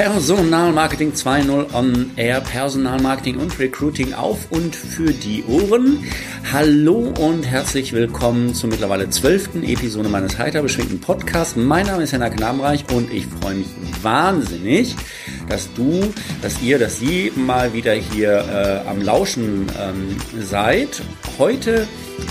Personalmarketing 2.0 on Air, Personalmarketing und Recruiting auf und für die Ohren. Hallo und herzlich willkommen zur mittlerweile zwölften Episode meines heiter beschwingten Podcasts. Mein Name ist Henna Knabenreich und ich freue mich wahnsinnig, dass du, dass ihr, dass Sie mal wieder hier äh, am Lauschen ähm, seid. Heute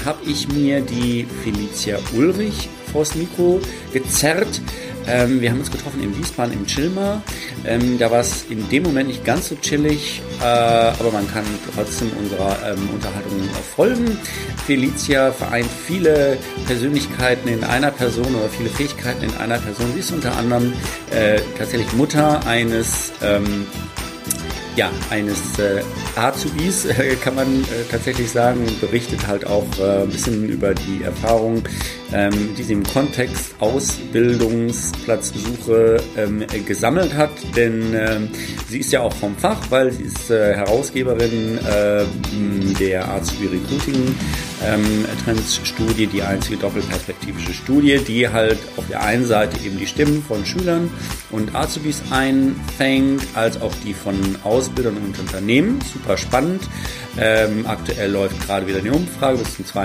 habe ich mir die Felicia Ulrich vors Mikro gezerrt. Ähm, wir haben uns getroffen in Wiesbaden im Chilmer. Ähm, da war es in dem Moment nicht ganz so chillig, äh, aber man kann trotzdem unserer ähm, Unterhaltung folgen. Felicia vereint viele Persönlichkeiten in einer Person oder viele Fähigkeiten in einer Person. Sie ist unter anderem äh, tatsächlich Mutter eines ähm, ja, eines äh, Azubis, äh, kann man äh, tatsächlich sagen, berichtet halt auch äh, ein bisschen über die Erfahrung, ähm, die sie im Kontext Ausbildungsplatzsuche ähm, gesammelt hat, denn ähm, sie ist ja auch vom Fach, weil sie ist äh, Herausgeberin äh, der Azubi Recruiting ähm, Trends Studie, die einzige doppelperspektivische Studie, die halt auf der einen Seite eben die Stimmen von Schülern und Azubis einfängt, als auch die von Ausbildern und Unternehmen. Super spannend. Ähm, aktuell läuft gerade wieder eine Umfrage. Bis zum 22.03.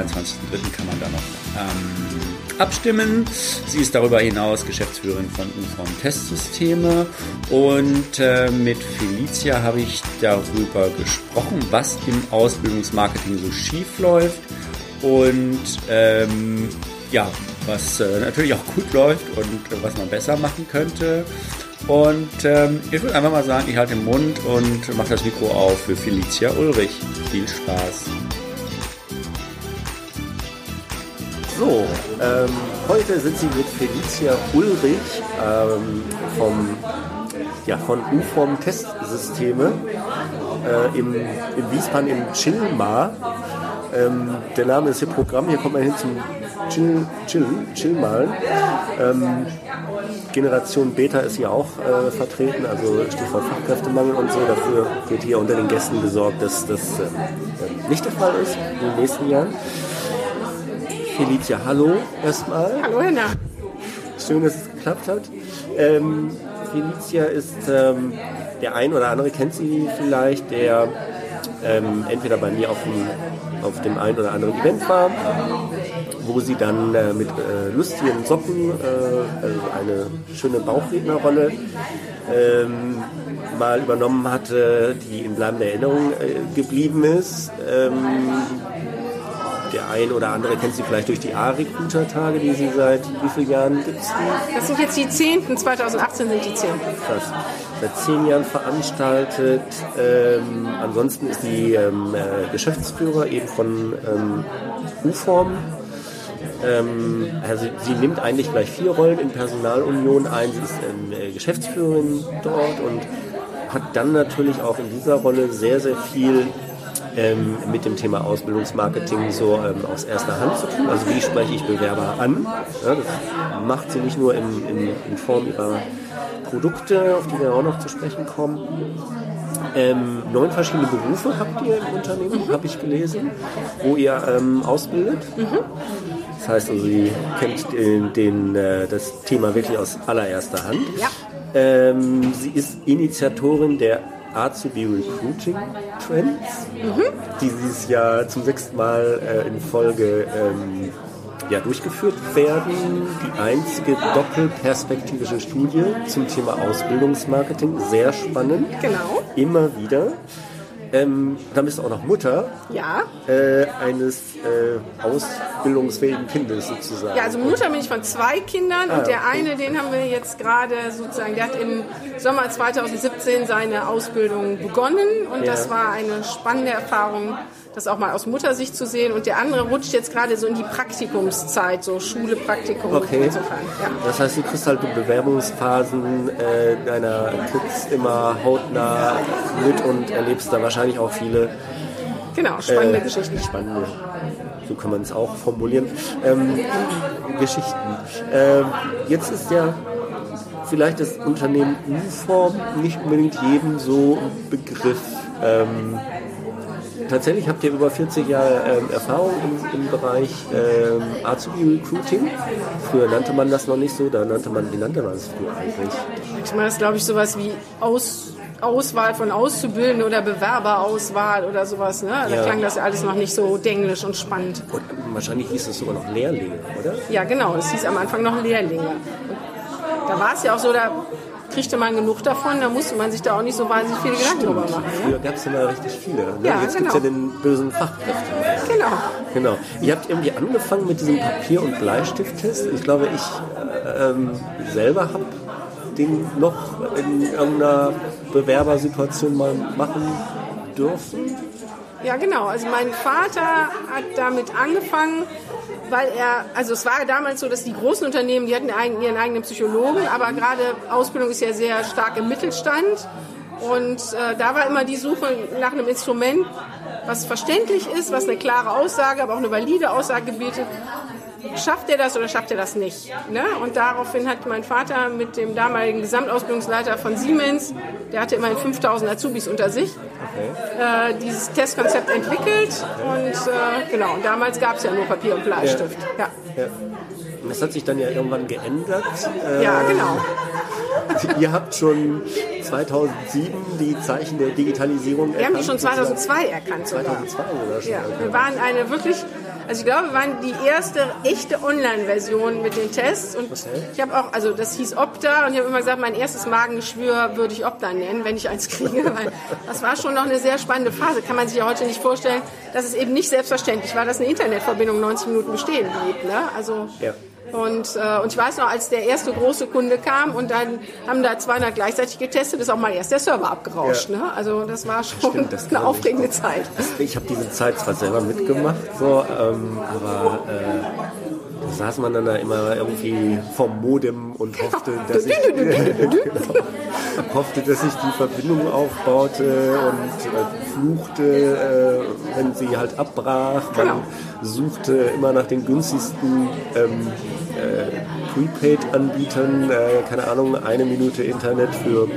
kann man da noch ähm, abstimmen. Sie ist darüber hinaus Geschäftsführerin von Uniform Testsysteme und äh, mit Felicia habe ich darüber gesprochen, was im Ausbildungsmarketing so schief läuft und ähm, ja, was äh, natürlich auch gut läuft und äh, was man besser machen könnte. Und ähm, ich würde einfach mal sagen, ich halte den Mund und mache das Mikro auf für Felicia Ulrich. Viel Spaß. So, ähm, heute sind Sie mit Felicia Ulrich ähm, vom, ja, von UFOM Testsysteme äh, im, in Wiesbaden im Chilmar. Ähm, der Name ist hier Programm, hier kommt man hin zum Chill, Chill, Chillmalen. Ähm, Generation Beta ist hier auch äh, vertreten, also Stichwort Fachkräftemangel und so. Dafür wird hier unter den Gästen gesorgt, dass das äh, nicht der Fall ist in den nächsten Jahren. Felicia, hallo erstmal. Hallo Henna. Schön, dass es geklappt hat. Ähm, Felicia ist, ähm, der ein oder andere kennt sie vielleicht, der ähm, entweder bei mir auf dem, auf dem einen oder anderen Event war, wo sie dann äh, mit äh, lustigen Socken, äh, also eine schöne Bauchrednerrolle, ähm, mal übernommen hatte, die in bleibender Erinnerung äh, geblieben ist. Der ein oder andere kennt sie vielleicht durch die A-Recruiter-Tage, die sie seit wie vielen Jahren gibt es die? Das sind jetzt die zehnten, 2018 sind die zehnten. Krass. Seit zehn Jahren veranstaltet. Ähm, ansonsten ist sie ähm, äh, Geschäftsführer eben von ähm, U-Form. Ähm, also sie nimmt eigentlich gleich vier Rollen in Personalunion ein. Sie ist ähm, äh, Geschäftsführerin dort und hat dann natürlich auch in dieser Rolle sehr, sehr viel ähm, mit dem Thema Ausbildungsmarketing so ähm, aus erster Hand zu tun. Also wie spreche ich Bewerber an? Ja, das macht sie nicht nur in, in, in, Form ihrer Produkte, auf die wir auch noch zu sprechen kommen. Ähm, neun verschiedene Berufe habt ihr im Unternehmen, mhm. habe ich gelesen, wo ihr ähm, ausbildet. Mhm. Das heißt also, sie kennt den, den, äh, das Thema wirklich aus allererster Hand. Ja. Ähm, sie ist Initiatorin der Azubi Recruiting Trends, mhm. die dieses Jahr zum sechsten Mal äh, in Folge ähm, ja, durchgeführt werden. Die einzige doppelperspektivische Studie zum Thema Ausbildungsmarketing. Sehr spannend. Genau. Immer wieder. Ähm, dann bist du auch noch Mutter ja. äh, eines äh, ausbildungsfähigen Kindes sozusagen. Ja, also Mutter bin ich von zwei Kindern ah, und der okay. eine, den haben wir jetzt gerade sozusagen, der hat im Sommer 2017 seine Ausbildung begonnen und ja. das war eine spannende Erfahrung das auch mal aus Muttersicht zu sehen. Und der andere rutscht jetzt gerade so in die Praktikumszeit, so Schule, Praktikum. Okay. Insofern, ja. Das heißt, du kriegst halt die Bewerbungsphasen äh, deiner Kids immer hautnah mit und erlebst da wahrscheinlich auch viele Genau, spannende äh, Geschichten. Spannende, so kann man es auch formulieren. Ähm, Geschichten. Ähm, jetzt ist ja vielleicht das Unternehmen U-Form nicht unbedingt jedem so Begriff. Ähm, tatsächlich habt ihr über 40 Jahre ähm, Erfahrung im, im Bereich ähm, Azubi Recruiting. Früher nannte man das noch nicht so, da nannte man, wie nannte man es früher eigentlich? Ich meine, das glaube ich, sowas wie Aus, Auswahl von Auszubildenden oder Bewerberauswahl oder sowas. Ne? Da Ja. klang das ja alles noch nicht so denglisch und spannend. Und wahrscheinlich hieß es sogar noch Lehrlinge, oder? Ja, genau. Es hieß am Anfang noch Lehrlinge. Und da war es ja auch so, da kriegte man genug davon, da musste man sich da auch nicht so wahnsinnig viele Gedanken drüber machen. Ne? Früher gab es ja mal richtig viele. Ne? Ja, Jetzt gibt es genau. ja den bösen Fachkräfte. Genau. Genau. Ihr habt irgendwie angefangen mit diesem Papier- und Bleistifttest. Ich glaube, ich äh, ähm, selber habe den noch in irgendeiner Bewerbersituation mal machen dürfen. Ja, genau. Also mein Vater hat damit angefangen, weil er, also es war damals so, dass die großen Unternehmen, die hatten ihren eigenen Psychologen, aber gerade Ausbildung ist ja sehr stark im Mittelstand. Und äh, da war immer die Suche nach einem Instrument, was verständlich ist, was eine klare Aussage, aber auch eine valide Aussage bietet. Schafft er das oder schafft er das nicht? Ne? Und daraufhin hat mein Vater mit dem damaligen Gesamtausbildungsleiter von Siemens, der hatte immerhin 5000 Azubis unter sich, äh, dieses Testkonzept entwickelt. Und äh, genau, damals gab es ja nur Papier und Bleistift. Ja, Ja. Und Das hat sich dann ja irgendwann geändert. Äh, ja genau. Ihr habt schon 2007 die Zeichen der Digitalisierung Wir haben die erkannt. schon 2002 erkannt sogar. 2002 sogar schon. Ja, okay. wir waren eine wirklich, also ich glaube, wir waren die erste echte Online-Version mit den Tests und ich habe auch, also das hieß Opta und ich habe immer gesagt, mein erstes Magengeschwür würde ich Opta nennen, wenn ich eins kriege, weil das war schon noch eine sehr spannende Phase. Kann man sich ja heute nicht vorstellen, dass es eben nicht selbstverständlich war, dass eine Internetverbindung 90 Minuten bestehen blieb. Ne? Also Ja. Und, äh, und ich weiß noch, als der erste große Kunde kam und dann haben da 200 gleichzeitig getestet, ist auch mal erst der Server abgerauscht. Ja. Ne? Also das war schon Stimmt, das eine ich. aufregende Zeit. Ich habe diese Zeit zwar selber mitgemacht, so, ähm, aber äh, da saß man dann da immer irgendwie vom Modem und hoffte, dass ich, genau, hoffte, dass sich die Verbindung aufbaute und äh, fluchte, äh, wenn sie halt abbrach. Man Genau. Suchte immer nach den günstigsten ähm, äh, Prepaid-Anbietern, äh, keine Ahnung, eine Minute Internet für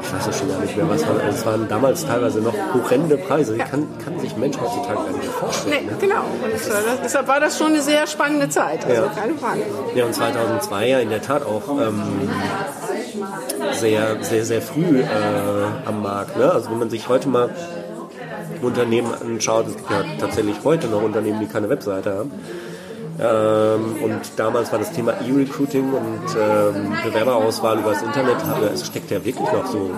ich weiß es schon gar nicht mehr, was war. Es waren damals teilweise noch horrende Preise. Die kann, kann sich Mensch heutzutage gar nicht mehr vorstellen. Nee, Ne? genau. Und das, war- das, deshalb war das schon eine sehr spannende Zeit. Also Ja. keine Frage. Ja, und 2002 ja in der Tat auch ähm, sehr, sehr, sehr früh äh, am Markt. Ne? Also wenn man sich heute mal Unternehmen anschaut, es gibt ja tatsächlich heute noch Unternehmen, die keine Webseite haben. Ähm, und damals war das Thema E-Recruiting und ähm, Bewerberauswahl über das Internet, es steckt ja wirklich noch so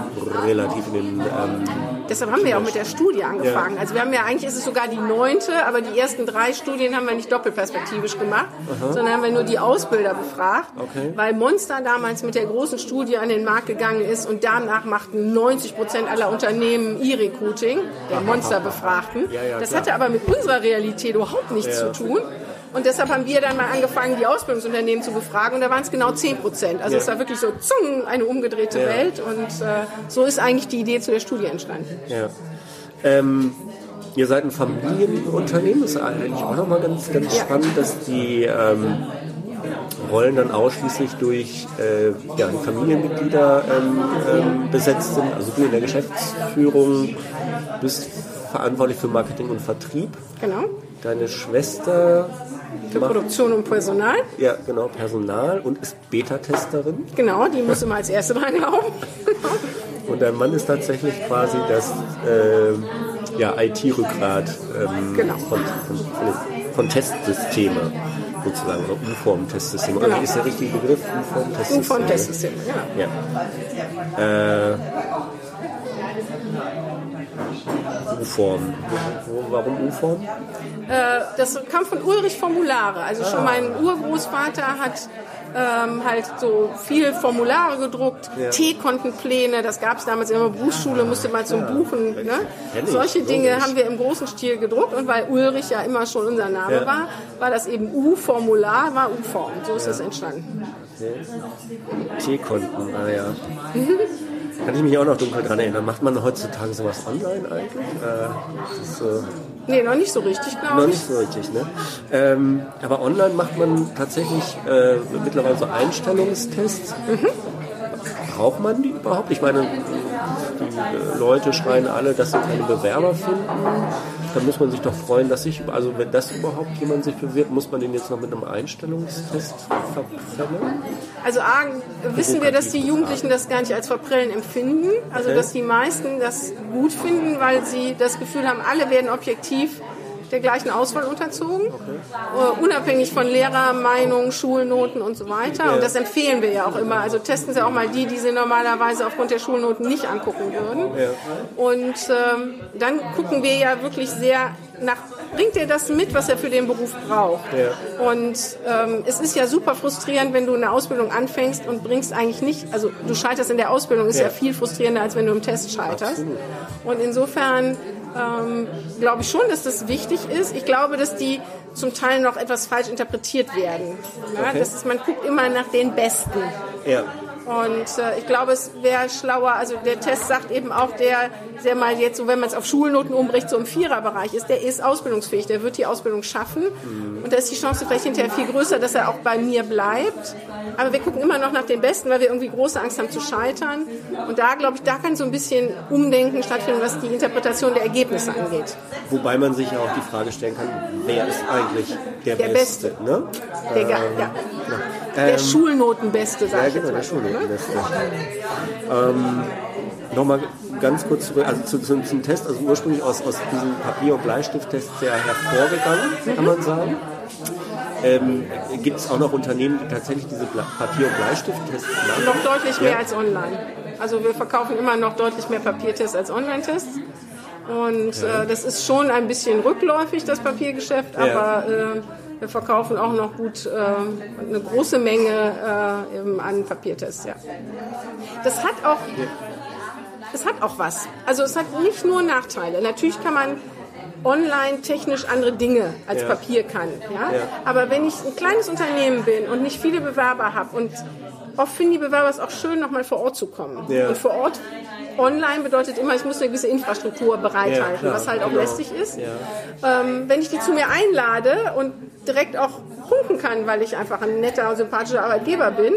relativ in den ähm, Deshalb haben wir ja auch mit der Studie angefangen. Also wir haben ja eigentlich ist es sogar die neunte, aber die ersten drei Studien haben wir nicht doppelperspektivisch gemacht, sondern haben wir nur die Ausbilder befragt, Okay. weil Monster damals mit der großen Studie an den Markt gegangen ist und danach machten 90 Prozent aller Unternehmen E-Recruiting, der Monster befragten. Ja, ja, das hatte aber mit unserer Realität überhaupt nichts Ja. zu tun. Und deshalb haben wir dann mal angefangen, die Ausbildungsunternehmen zu befragen und da waren es genau 10 Prozent. Also Ja. es war wirklich so zung, eine umgedrehte Ja. Welt und äh, so ist eigentlich die Idee zu der Studie entstanden. Ja. Ähm, ihr seid ein Familienunternehmen, das ist eigentlich auch nochmal ganz, ganz Ja. spannend, dass die ähm, Rollen dann ausschließlich durch äh, ja, die Familienmitglieder ähm, ähm, besetzt sind. Also du in der Geschäftsführung bist verantwortlich für Marketing und Vertrieb. Genau. Deine Schwester Für macht Produktion und Personal. ja, genau, Personal und ist Beta-Testerin. Genau, die muss immer als erste reinlaufen. Und dein Mann ist tatsächlich quasi das äh, ja, IT-Rückgrat ähm, Genau. von, von, von, den- von Testsysteme sozusagen, oder U-Form-Testsysteme. Genau. Oder ist der richtige Begriff? U-Form-Testsysteme? von Testsystem. Genau. Ja. Äh, U-Form. Warum U-Form? Äh, das kam von Ulrich Formulare. Also schon mein Urgroßvater hat ähm, halt so viel Formulare gedruckt, Ja. T-Kontenpläne, das gab es damals in der Berufsschule, musste man zum Buchen. Ne? Solche Dinge logisch. haben wir im großen Stil gedruckt und weil Ulrich ja immer schon unser Name Ja. war, war das eben U-Formular, war U-Form. So ist das entstanden. T-Konten, ah ja. Kann ich mich auch noch dunkel dran erinnern. Macht man heutzutage sowas online eigentlich? Äh, ist, äh, Nee, noch nicht so richtig, Noch glaube ich. nicht so richtig, ne? Ähm, aber online macht man tatsächlich äh, mittlerweile so Einstellungstests. Braucht man die überhaupt? Ich meine, die Leute schreien alle, dass sie keine Bewerber finden. Dann muss man sich doch freuen, dass sich, also wenn das überhaupt jemand sich bewirbt, muss man den jetzt noch mit einem Einstellungstest verprellen? Also A, wissen wir, dass die Jugendlichen das gar nicht als Verprellen empfinden. Also okay. dass die meisten das gut finden, weil sie das Gefühl haben, alle werden objektiv der gleichen Auswahl unterzogen, okay. uh, unabhängig von Lehrermeinungen, Schulnoten und so weiter. Und das empfehlen wir ja auch immer. Also testen Sie auch mal die, die Sie normalerweise aufgrund der Schulnoten nicht angucken würden. Und ähm, dann gucken wir ja wirklich sehr nach, bringt er das mit, was er für den Beruf braucht. Ja. Und ähm, es ist ja super frustrierend, wenn du eine Ausbildung anfängst und bringst eigentlich nicht, also du scheiterst in der Ausbildung, ist ja, ja viel frustrierender, als wenn du im Test scheiterst. Absolut. Und insofern ähm, glaube ich schon, dass das wichtig ist. Ich glaube, dass die zum Teil noch etwas falsch interpretiert werden. Ja? Okay. Das ist, man guckt immer nach den Besten. Ja. Und äh, ich glaube, es wäre schlauer, also der Test sagt eben auch, der, der mal jetzt, so wenn man es auf Schulnoten umbricht, so im Viererbereich ist, der ist ausbildungsfähig, der wird die Ausbildung schaffen. Mhm. Und da ist die Chance vielleicht hinterher viel größer, dass er auch bei mir bleibt. Aber wir gucken immer noch nach den Besten, weil wir irgendwie große Angst haben zu scheitern. Und da, glaube ich, da kann so ein bisschen Umdenken stattfinden, was die Interpretation der Ergebnisse angeht. Wobei man sich ja auch die Frage stellen kann, wer ist eigentlich der, der Beste? Beste. Ne? Der, ähm, ja. ja. Der ähm, Schulnotenbeste, sag ja, ich genau, jetzt mal. Der Schulnotenbeste. Ne? Ähm, Nochmal ganz kurz zurück, also zu, zu, zum Test, also ursprünglich aus, aus diesem Papier- und Bleistifttest sehr hervorgegangen, kann man sagen. Ähm, Gibt es auch noch Unternehmen, die tatsächlich diese Papier- und Bleistifttests machen? Noch deutlich mehr ja. als online. Also wir verkaufen immer noch deutlich mehr Papiertests als Online-Tests. Und ja. äh, das ist schon ein bisschen rückläufig, das Papiergeschäft, ja. aber äh, wir verkaufen auch noch gut äh, eine große Menge äh, an Papiertests. Ja. Das hat auch es hat auch was. Also es hat nicht nur Nachteile. Natürlich kann man online technisch andere Dinge als ja. Papier kann. Ja? ja? Aber wenn ich ein kleines Unternehmen bin und nicht viele Bewerber habe und oft finden die Bewerber es auch schön, nochmal vor Ort zu kommen. Ja. Und vor Ort online bedeutet immer, ich muss eine gewisse Infrastruktur bereithalten, was halt auch lästig ist. Ähm, wenn ich die zu mir einlade und direkt auch punkten kann, weil ich einfach ein netter, sympathischer Arbeitgeber bin.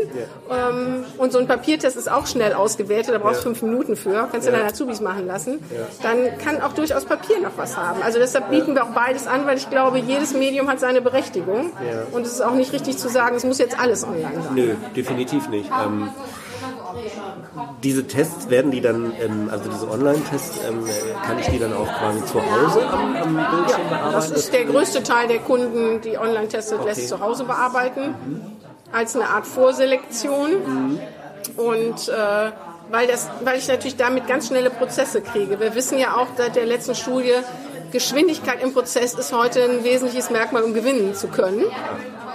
Ja. Ähm, und so ein Papiertest ist auch schnell ausgewertet, da brauchst du ja. fünf Minuten für, kannst du ja. deine Azubis machen lassen. Dann kann auch durchaus Papier noch was haben. Also deshalb bieten wir auch beides an, weil ich glaube, jedes Medium hat seine Berechtigung. Und es ist auch nicht richtig zu sagen, es muss jetzt alles online sein. Nö, definitiv nicht. Ähm, diese Tests werden die dann, ähm, also diese Online-Tests, ähm, kann ich die dann auch quasi zu Hause am, am Bildschirm ja, bearbeiten? Das ist der größte Teil der Kunden, die Online-Tests okay. lässt zu Hause bearbeiten, mhm. als eine Art Vorselektion. Mhm. Und äh, weil, das, weil ich natürlich damit ganz schnelle Prozesse kriege. Wir wissen ja auch seit der letzten Studie, Geschwindigkeit im Prozess ist heute ein wesentliches Merkmal, um gewinnen zu können.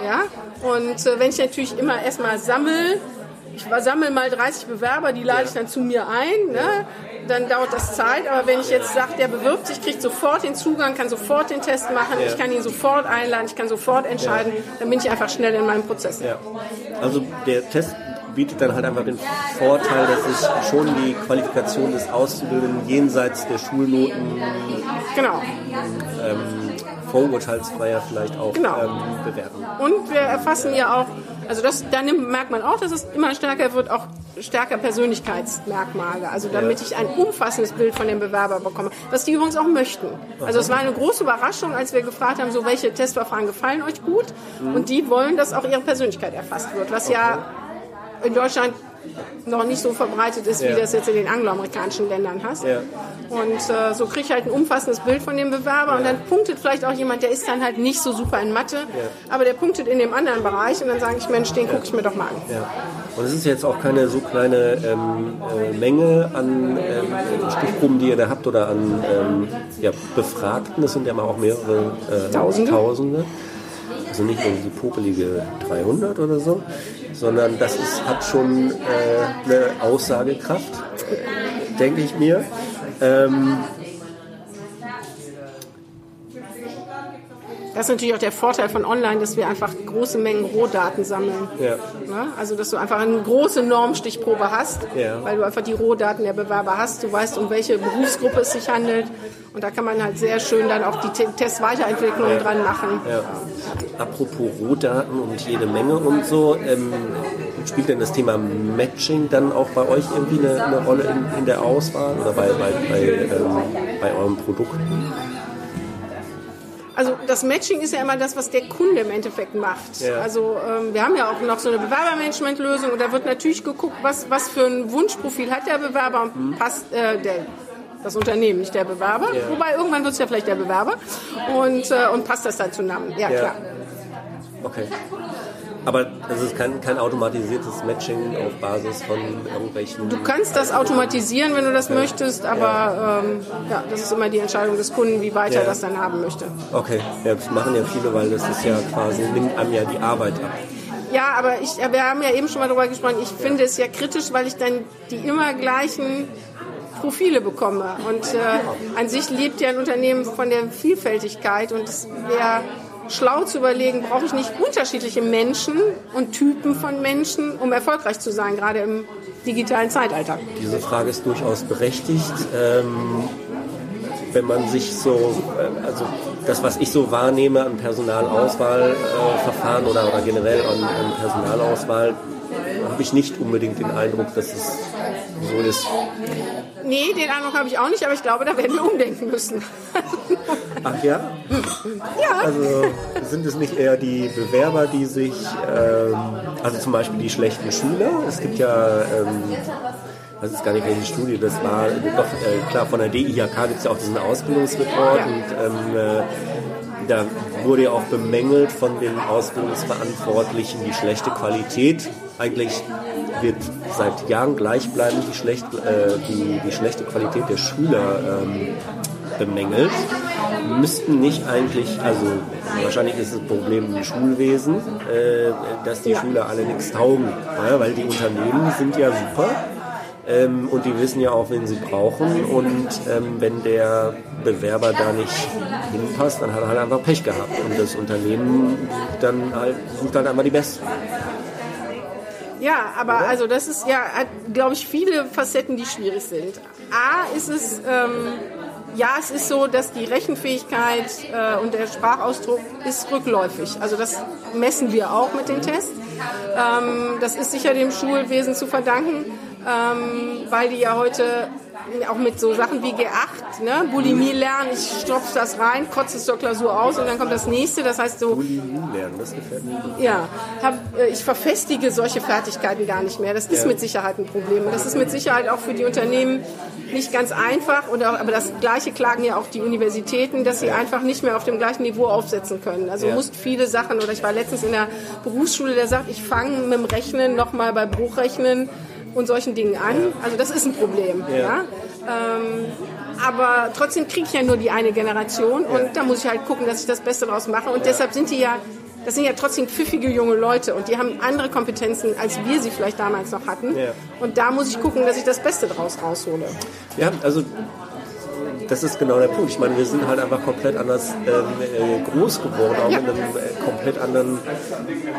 Ja? Und äh, wenn ich natürlich immer erstmal sammle, ich sammle mal 30 Bewerber, die lade ich dann zu mir ein. Ne? Dann dauert das Zeit. Aber wenn ich jetzt sage, der bewirbt sich, kriegt sofort den Zugang, kann sofort den Test machen, ich kann ihn sofort einladen, ich kann sofort entscheiden, dann bin ich einfach schnell in meinem Prozess. Also der Test bietet dann halt einfach den Vorteil, dass ich schon die Qualifikation des Auszubildenden jenseits der Schulnoten genau. ähm, vorurteilsfreier vielleicht auch genau. ähm, bewerten. Und wir erfassen ja auch also das, da merkt man auch, dass es immer stärker wird, auch stärker Persönlichkeitsmerkmale. Also damit ich ein umfassendes Bild von dem Bewerber bekomme, was die übrigens auch möchten. Also es war eine große Überraschung, als wir gefragt haben, so welche Testverfahren gefallen euch gut? Und die wollen, dass auch ihre Persönlichkeit erfasst wird, was ja in Deutschland noch nicht so verbreitet ist, ja. wie das jetzt in den angloamerikanischen Ländern hast. Ja. Und äh, so kriege ich halt ein umfassendes Bild von dem Bewerber ja. und dann punktet vielleicht auch jemand, der ist dann halt nicht so super in Mathe, aber der punktet in dem anderen Bereich und dann sage ich, Mensch, den gucke ich mir doch mal an. Und es ist jetzt auch keine so kleine ähm, äh, Menge an ähm, Stichproben, die ihr da habt oder an ähm, Befragten, das sind ja mal auch mehrere äh, Tausende. Tausende. Also nicht nur diese popelige 300 oder so, sondern das ist, hat schon äh, eine Aussagekraft, denke ich mir. Ähm, Das ist natürlich auch der Vorteil von online, dass wir einfach große Mengen Rohdaten sammeln. Ja. Ne? Also, dass du einfach eine große Normstichprobe hast, ja. weil du einfach die Rohdaten der Bewerber hast. Du weißt, um welche Berufsgruppe es sich handelt. Und da kann man halt sehr schön dann auch die Testweiterentwicklung ja. dran machen. Ja. Apropos Rohdaten und jede Menge und so, ähm, spielt denn das Thema Matching dann auch bei euch irgendwie eine, eine Rolle in, in, der Auswahl oder bei, bei, bei, ähm, bei euren Produkten? Also das Matching ist ja immer das, was der Kunde im Endeffekt macht. Ja. Also ähm, wir haben ja auch noch so eine Bewerbermanagementlösung und da wird natürlich geguckt, was, was für ein Wunschprofil hat der Bewerber und mhm. passt äh, der, das Unternehmen, nicht der Bewerber. Ja. Wobei irgendwann wird es ja vielleicht der Bewerber und, äh, und passt das dann zusammen. Ja, ja. klar. Okay. Aber es ist kein, kein automatisiertes Matching auf Basis von irgendwelchen. Du kannst das automatisieren, wenn du das ja. möchtest, aber ja. Ähm, ja. das ist immer die Entscheidung des Kunden, wie weit er das dann haben möchte. Okay, ja, das machen ja viele, weil das ist ja quasi, nimmt einem ja die Arbeit ab. Ja, aber ich, wir haben ja eben schon mal darüber gesprochen, ich finde es ja kritisch, weil ich dann die immer gleichen Profile bekomme. Und äh, an sich lebt ja ein Unternehmen von der Vielfältigkeit und es wäre schlau zu überlegen, brauche ich nicht unterschiedliche Menschen und Typen von Menschen, um erfolgreich zu sein, gerade im digitalen Zeitalter? Diese Frage ist durchaus berechtigt. Ähm, wenn man sich so, äh, also das, was ich so wahrnehme an Personalauswahlverfahren äh, oder, oder generell an, an Personalauswahl, habe ich nicht unbedingt den Eindruck, dass es so ist. Nee, den Eindruck habe ich auch nicht, aber ich glaube, da werden wir umdenken müssen. Ach ja? Ja. Also sind es nicht eher die Bewerber, die sich, ähm, also zum Beispiel die schlechten Schüler? Es gibt ja, ähm, das ist gar nicht welche Studie, das war doch äh, klar von der DIHK gibt es ja auch diesen Ausbildungsreport ja. und ähm, äh, da wurde ja auch bemängelt von den Ausbildungsverantwortlichen die schlechte Qualität. Eigentlich wird seit Jahren gleichbleibend die, schlecht, äh, die, die schlechte Qualität der Schüler ähm, bemängelt. Müssten nicht eigentlich, also wahrscheinlich ist das Problem im Schulwesen, äh, dass die ja. Schüler alle nichts taugen, ja, weil die Unternehmen sind ja super ähm, und die wissen ja auch, wen sie brauchen. Und ähm, wenn der Bewerber da nicht hinpasst, dann hat er halt einfach Pech gehabt. Und das Unternehmen dann halt, sucht halt einfach die Besten. Ja, aber Oder? also das ist ja, glaube ich, viele Facetten, die schwierig sind. A ist es, ähm, ja, es ist so, dass die Rechenfähigkeit äh, und der Sprachausdruck ist rückläufig. Also das messen wir auch mit den Tests. Ähm, das ist sicher dem Schulwesen zu verdanken ähm, weil die ja heute auch mit so Sachen wie G8, ne? Bulimie lernen, ich stopfe das rein, kotze es zur Klausur aus und dann kommt das nächste, das heißt so... Bulimie lernen, das gefällt mir. Ja, hab, äh, ich verfestige solche Fertigkeiten gar nicht mehr. Das ist ja. mit Sicherheit ein Problem und das ist mit Sicherheit auch für die Unternehmen nicht ganz einfach, und auch, aber das Gleiche klagen ja auch die Universitäten, dass sie ja. einfach nicht mehr auf dem gleichen Niveau aufsetzen können. Also ja. musst viele Sachen, oder ich war letztens in der Berufsschule, der sagt, ich fange mit dem Rechnen nochmal bei Bruchrechnen und solchen Dingen an. Also das ist ein Problem. Ja. ja? Ähm, aber trotzdem kriege ich ja nur die eine Generation und da muss ich halt gucken, dass ich das Beste daraus mache. Und deshalb sind die ja, das sind ja trotzdem pfiffige junge Leute und die haben andere Kompetenzen, als wir sie vielleicht damals noch hatten. Und da muss ich gucken, dass ich das Beste daraus raushole. Ja, also das ist genau der Punkt. Ich meine, wir sind halt einfach komplett anders ähm, äh, groß geworden, auch ja. in einem äh, komplett anderen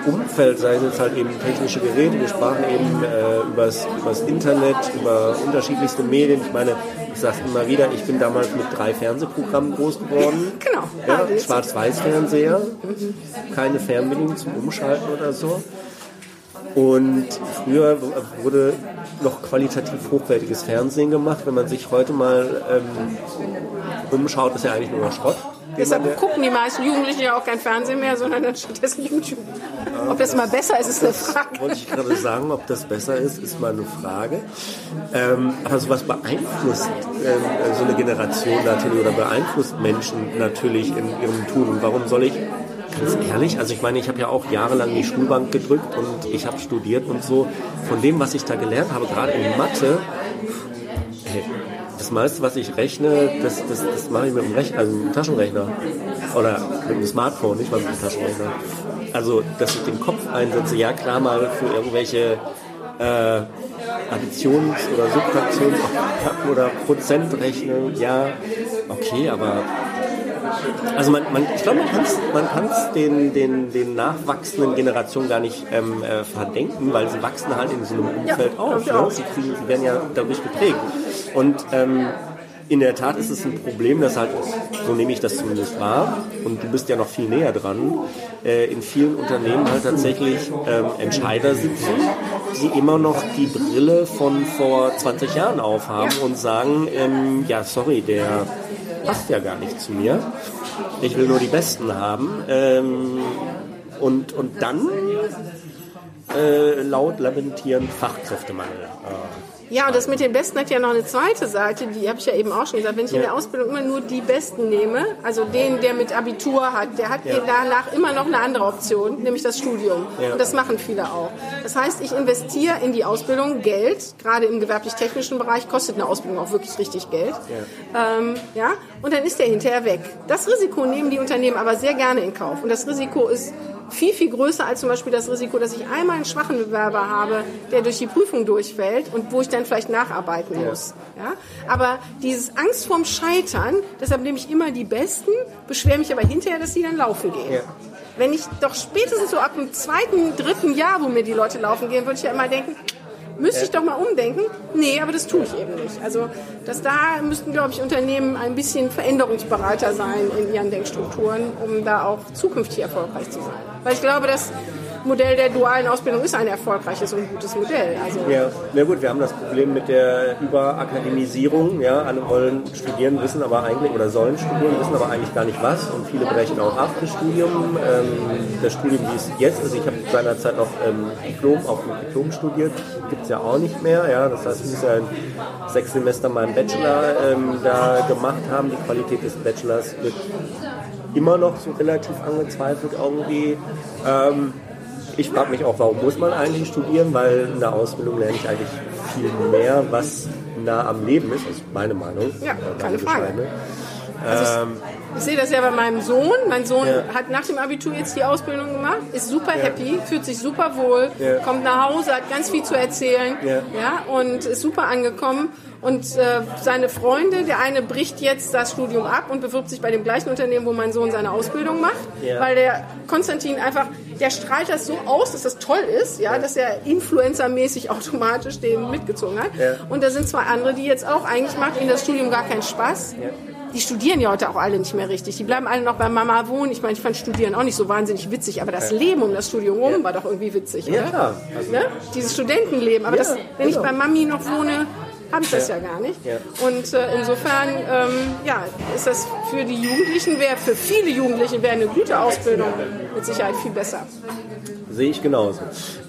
Umfeld, sei es jetzt halt eben technische Geräte. Wir sprachen eben äh, übers, übers Internet, über unterschiedlichste Medien. Ich meine, ich sage immer wieder, ich bin damals mit drei Fernsehprogrammen groß geworden. Genau. Ja, Schwarz-Weiß-Fernseher, keine Fernbedienung zum Umschalten oder so. Und früher wurde noch qualitativ hochwertiges Fernsehen gemacht. Wenn man sich heute mal ähm, umschaut, ist ja eigentlich nur noch Schrott. Deshalb gucken die meisten Jugendlichen ja auch kein Fernsehen mehr, sondern dann stattdessen YouTube. ob das, mal besser ist, ist eine Frage. Wollte ich gerade sagen, ob das besser ist, ist mal eine Frage. Ähm, aber sowas beeinflusst ähm, so eine Generation natürlich oder beeinflusst Menschen natürlich in ihrem Tun. Und warum soll ich ehrlich, also ich meine, ich habe ja auch jahrelang die Schulbank gedrückt und ich habe studiert und so. Von dem, was ich da gelernt habe, gerade in Mathe, hey, das meiste, was ich rechne, das, das, das mache ich mit einem, Rechner, also einem Taschenrechner. Oder mit einem Smartphone, nicht mal mit einem Taschenrechner. Also, dass ich den Kopf einsetze, ja klar mal für irgendwelche äh, Additions- oder Subtraktions- oder Prozentrechnung, ja, okay, aber also man, man, ich glaube, man kann es man den, den, den nachwachsenden Generationen gar nicht ähm, äh, verdenken, weil sie wachsen halt in so einem Umfeld ja, auf. Ne? Sie, sie, werden ja dadurch geprägt. Und ähm, in der Tat ist es ein Problem, dass halt, so nehme ich das zumindest wahr, und du bist ja noch viel näher dran, äh, in vielen Unternehmen halt tatsächlich ähm, Entscheider sitzen, die immer noch die Brille von vor 20 Jahren aufhaben und sagen, ähm, ja, sorry, der passt ja gar nicht zu mir. Ich will nur die Besten haben. Ähm, und, und dann äh, laut lamentieren Fachkräftemangel. Äh, ja, und das mit den Besten hat ja noch eine zweite Seite, die habe ich ja eben auch schon gesagt. Wenn ich ja. in der Ausbildung immer nur die Besten nehme, also den, der mit Abitur hat, der hat ja. danach immer noch eine andere Option, nämlich das Studium. Ja. Und das machen viele auch. Das heißt, ich investiere in die Ausbildung Geld, gerade im gewerblich-technischen Bereich kostet eine Ausbildung auch wirklich richtig Geld. Ja. Ähm, ja, und dann ist der hinterher weg. Das Risiko nehmen die Unternehmen aber sehr gerne in Kauf. Und das Risiko ist viel, viel größer als zum Beispiel das Risiko, dass ich einmal einen schwachen Bewerber habe, der durch die Prüfung durchfällt und wo ich dann vielleicht nacharbeiten muss. Ja? Aber dieses Angst vorm Scheitern, deshalb nehme ich immer die Besten, beschwere mich aber hinterher, dass die dann laufen gehen. Ja. Wenn ich doch spätestens so ab dem zweiten, dritten Jahr, wo mir die Leute laufen gehen, würde ich ja immer denken, müsste ich doch mal umdenken. Nee, aber das tue ich eben nicht. Also dass da müssten, glaube ich, Unternehmen ein bisschen veränderungsbereiter sein in ihren Denkstrukturen, um da auch zukünftig erfolgreich zu sein. Weil ich glaube, dass Modell der dualen Ausbildung ist ein erfolgreiches und gutes Modell. Also ja, na gut, wir haben das Problem mit der Überakademisierung. Ja, alle wollen studieren, wissen aber eigentlich, oder sollen studieren, wissen aber eigentlich gar nicht was. Und viele brechen auch ab das Studium. Ähm, das Studium, wie es jetzt ist, ich habe seinerzeit noch ähm, Diplom, auf dem Diplom studiert, gibt es ja auch nicht mehr. Ja, das heißt, ich muss ja sechs Semester meinen Bachelor ähm, da gemacht haben. Die Qualität des Bachelors wird immer noch so relativ angezweifelt irgendwie. Ähm, ich frage mich auch, warum muss man eigentlich studieren, weil in der Ausbildung lerne ich eigentlich viel mehr, was nah am Leben ist, das ist meine Meinung. Ja, keine Frage. Also ähm, ich, sehe das ja bei meinem Sohn. Mein Sohn ja. hat nach dem Abitur jetzt die Ausbildung gemacht, ist super ja. happy, fühlt sich super wohl, ja. kommt nach Hause, hat ganz viel zu erzählen ja. und ist super angekommen. Und äh, seine Freunde, der eine bricht jetzt das Studium ab und bewirbt sich bei dem gleichen Unternehmen, wo mein Sohn seine Ausbildung macht, weil der Konstantin einfach der strahlt das so aus, dass das toll ist, ja, dass er influencermäßig automatisch den mitgezogen hat. Und da sind zwei andere, die jetzt auch, eigentlich macht ihnen das Studium gar keinen Spaß. Ja. Die studieren ja heute auch alle nicht mehr richtig. Die bleiben alle noch bei Mama wohnen. Ich meine, ich fand Studieren auch nicht so wahnsinnig witzig, aber das Leben um das Studium rum war doch irgendwie witzig, ja, oder? Klar. Also ne? Dieses Studentenleben. Aber das, wenn genau. ich bei Mami noch wohne, habe ich das ja, ja gar nicht. Ja. Und äh, insofern ähm, ja, ist das für die Jugendlichen, wäre für viele Jugendliche wäre eine gute Ausbildung mit Sicherheit viel besser. Sehe ich genauso.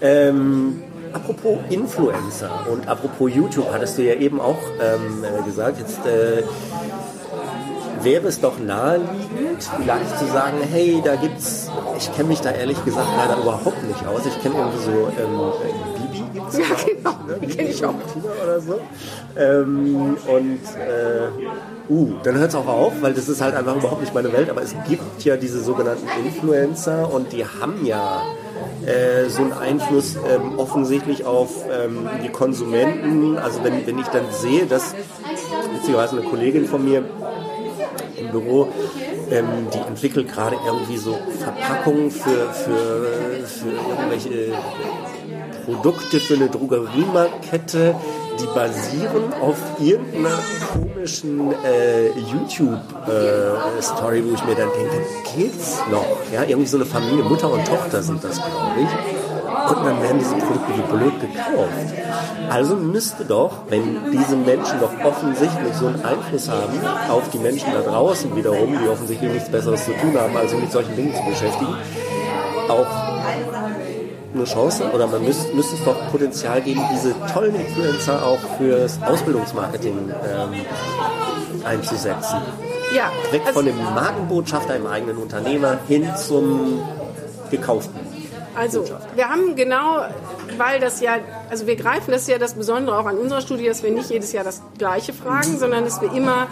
Ähm, apropos Influencer und apropos YouTube, hattest du ja eben auch ähm, äh, gesagt, jetzt äh, wäre es doch naheliegend, vielleicht zu sagen, hey, da gibt's, ich kenne mich da ehrlich gesagt leider überhaupt nicht aus. Ich kenne irgendwie so ähm, gibt's ja, genau. Ne? Kenne ich auch. Oder so. Ähm, und äh, uh, dann hört es auch auf, weil das ist halt einfach überhaupt nicht meine Welt. Aber es gibt ja diese sogenannten Influencer und die haben ja äh, so einen Einfluss ähm, offensichtlich auf ähm, die Konsumenten. Also wenn, wenn ich dann sehe, dass witzigerweise eine Kollegin von mir Büro ähm, die entwickelt gerade irgendwie so Verpackungen für, für, für irgendwelche Produkte für eine Drogeriemarktkette, die basieren auf irgendeiner komischen äh, YouTube-Story, äh, wo ich mir dann denke, geht's noch? Ja, irgendwie so eine Familie, Mutter und Tochter sind das, glaube ich. Und dann werden diese Produkte wie blöd gekauft. Also müsste doch, wenn diese Menschen doch offensichtlich so einen Einfluss haben auf die Menschen da draußen wiederum, die offensichtlich nichts Besseres zu tun haben, als sich mit solchen Dingen zu beschäftigen, auch eine Chance oder man müsste, müsste es doch Potenzial geben, diese tollen Influencer auch fürs Ausbildungsmarketing ähm, einzusetzen. Ja. Weg also von dem Markenbotschafter im eigenen Unternehmer hin zum gekauften. Also, wir haben genau, weil das ja, also wir greifen das ja das Besondere auch an unserer Studie, dass wir nicht jedes Jahr das Gleiche fragen, sondern dass wir immer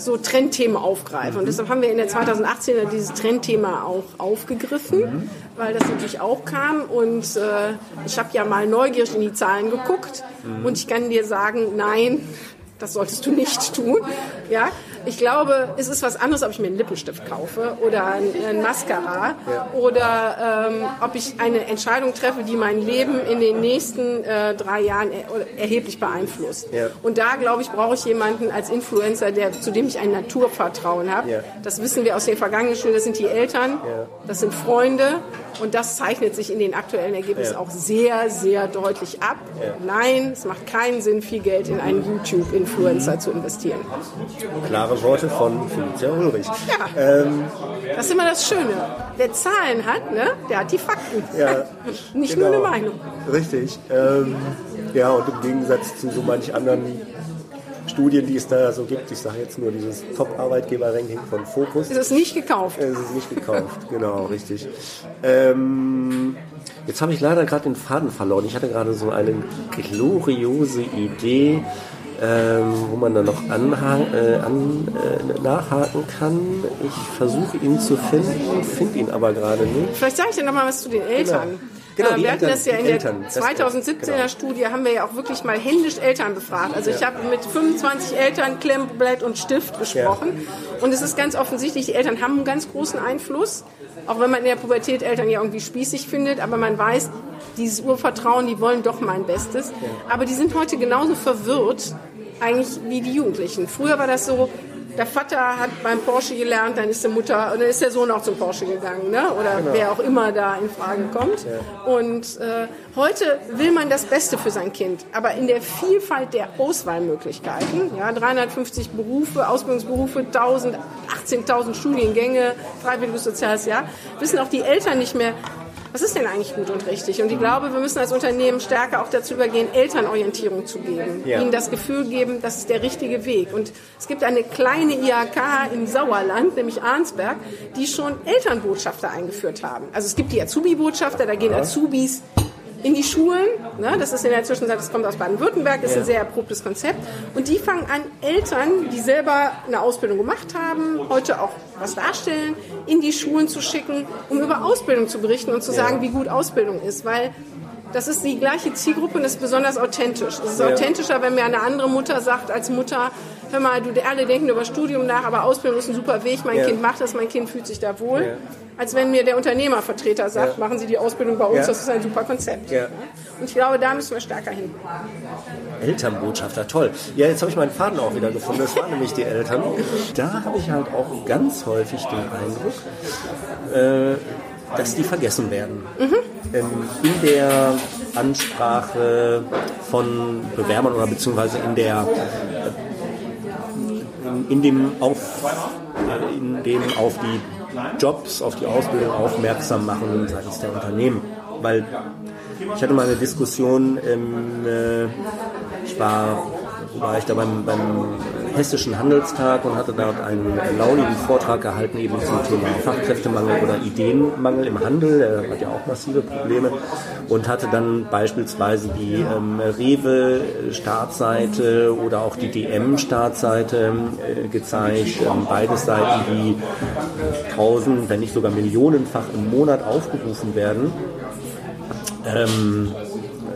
so Trendthemen aufgreifen. Und deshalb haben wir in der 2018er dieses Trendthema auch aufgegriffen, mhm. weil das natürlich auch kam. Und äh, ich habe ja mal neugierig in die Zahlen geguckt mhm. und ich kann dir sagen, nein, das solltest du nicht tun. Ja, ich glaube, es ist was anderes, ob ich mir einen Lippenstift kaufe oder ein, Mascara ja. oder ähm, ob ich eine Entscheidung treffe, die mein Leben in den nächsten äh, drei Jahren er erheblich beeinflusst. Ja. Und da, glaube ich, brauche ich jemanden als Influencer, der, zu dem ich ein Naturvertrauen habe. Ja. Das wissen wir aus den vergangenen Schulen. Das sind die Eltern, das sind Freunde und das zeichnet sich in den aktuellen Ergebnissen auch sehr, sehr deutlich ab. Nein, es macht keinen Sinn, viel Geld in einen YouTube-Influencer zu investieren. Klare Klare Worte von Felicia Ulrich. Ja. Ähm, das ist immer das Schöne. Wer Zahlen hat, ne, der hat die Fakten. Ja, Nicht genau. nur eine Meinung. Richtig. Ähm, ja, und im Gegensatz zu so manch anderen Studien, die es da so gibt, ich sage jetzt nur dieses Top-Arbeitgeber-Ranking von Focus. Ist es nicht gekauft? Es ist nicht gekauft, genau, richtig. Ähm, jetzt habe ich leider gerade den Faden verloren. Ich hatte gerade so eine gloriose Idee, ähm, wo man dann noch anhang, äh, an, äh, nachhaken kann. Ich versuche ihn zu finden, finde ihn aber gerade nicht. Vielleicht sage ich dir noch mal was zu den Eltern. Genau. Genau, äh, wir hatten das ja in Eltern, der 2017er genau. Studie, haben wir ja auch wirklich mal händisch Eltern befragt. Also ja. ich habe mit 25 Eltern Klemmblatt und Stift gesprochen. Ja. Und es ist ganz offensichtlich, die Eltern haben einen ganz großen Einfluss. Auch wenn man in der Pubertät Eltern ja irgendwie spießig findet, aber man weiß, dieses Urvertrauen, die wollen doch mein Bestes. Ja. Aber die sind heute genauso verwirrt, eigentlich wie die Jugendlichen. Früher war das so, der Vater hat beim Porsche gelernt, dann ist die Mutter, dann ist der Sohn auch zum Porsche gegangen, ne? oder genau. wer auch immer da in Frage kommt. Ja. Und äh, heute will man das Beste für sein Kind, aber in der Vielfalt der Auswahlmöglichkeiten, ja, 350 Berufe, Ausbildungsberufe, 1000, 18.000 Studiengänge, freiwilliges soziales Jahr, wissen auch die Eltern nicht mehr, was ist denn eigentlich gut und richtig? Und ich glaube, wir müssen als Unternehmen stärker auch dazu übergehen, Elternorientierung zu geben, ja. ihnen das Gefühl geben, das ist der richtige Weg. Und es gibt eine kleine IHK im Sauerland, nämlich Arnsberg, die schon Elternbotschafter eingeführt haben. Also es gibt die Azubi-Botschafter, da gehen Azubis in die Schulen. Ne? Das ist in der Zwischenzeit, das kommt aus Baden-Württemberg, ist ja. ein sehr erprobtes Konzept. Und die fangen an, Eltern, die selber eine Ausbildung gemacht haben, heute auch was darstellen, in die Schulen zu schicken, um über Ausbildung zu berichten und zu sagen, wie gut Ausbildung ist. Weil das ist die gleiche Zielgruppe und ist besonders authentisch. Es ist ja. authentischer, wenn mir eine andere Mutter sagt als Mutter, hör mal, du, alle denken über Studium nach, aber Ausbildung ist ein super Weg, mein ja. Kind macht das, mein Kind fühlt sich da wohl. Ja. Als wenn mir der Unternehmervertreter sagt, machen Sie die Ausbildung bei uns, das ist ein super Konzept. Und ich glaube, da müssen wir stärker hin. Elternbotschafter, toll. Ja, jetzt habe ich meinen Faden auch wieder gefunden. Das waren nämlich die Eltern. Da habe ich halt auch ganz häufig den Eindruck, äh, dass die vergessen werden. Mhm. Ähm, in der Ansprache von Bewerbern oder beziehungsweise in der äh, in dem auf in dem auf die Jobs, auf die Ausbildung aufmerksam machen seitens der Unternehmen. Weil ich hatte mal eine Diskussion, ähm, äh, ich war war ich da beim, beim Hessischen Handelstag und hatte dort einen launigen Vortrag gehalten eben zum Thema Fachkräftemangel oder Ideenmangel im Handel. Der hat ja auch massive Probleme und hatte dann beispielsweise die ähm, Rewe-Startseite oder auch die DM-Startseite äh, gezeigt. Ähm, beide Seiten, die tausend, wenn nicht sogar millionenfach im Monat aufgerufen werden. Ähm,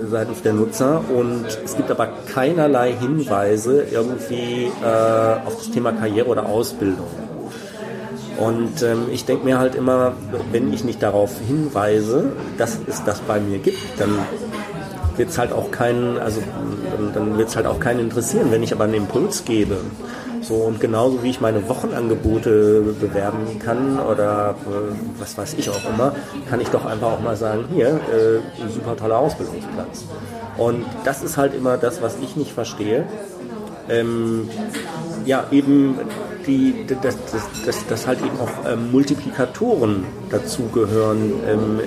seitens der Nutzer und es gibt aber keinerlei Hinweise irgendwie äh, auf das Thema Karriere oder Ausbildung. Und ähm, ich denke mir halt immer, wenn ich nicht darauf hinweise, dass es das bei mir gibt, dann wird es halt also dann, dann wird es halt auch keinen interessieren. Wenn ich aber einen Impuls gebe, so, und genauso wie ich meine Wochenangebote bewerben kann oder äh, was weiß ich auch immer, kann ich doch einfach auch mal sagen, hier, äh, super toller Ausbildungsplatz. Und das ist halt immer das, was ich nicht verstehe. Ähm, ja, eben die, dass, dass, dass halt eben auch ähm, Multiplikatoren dazugehören, ähm,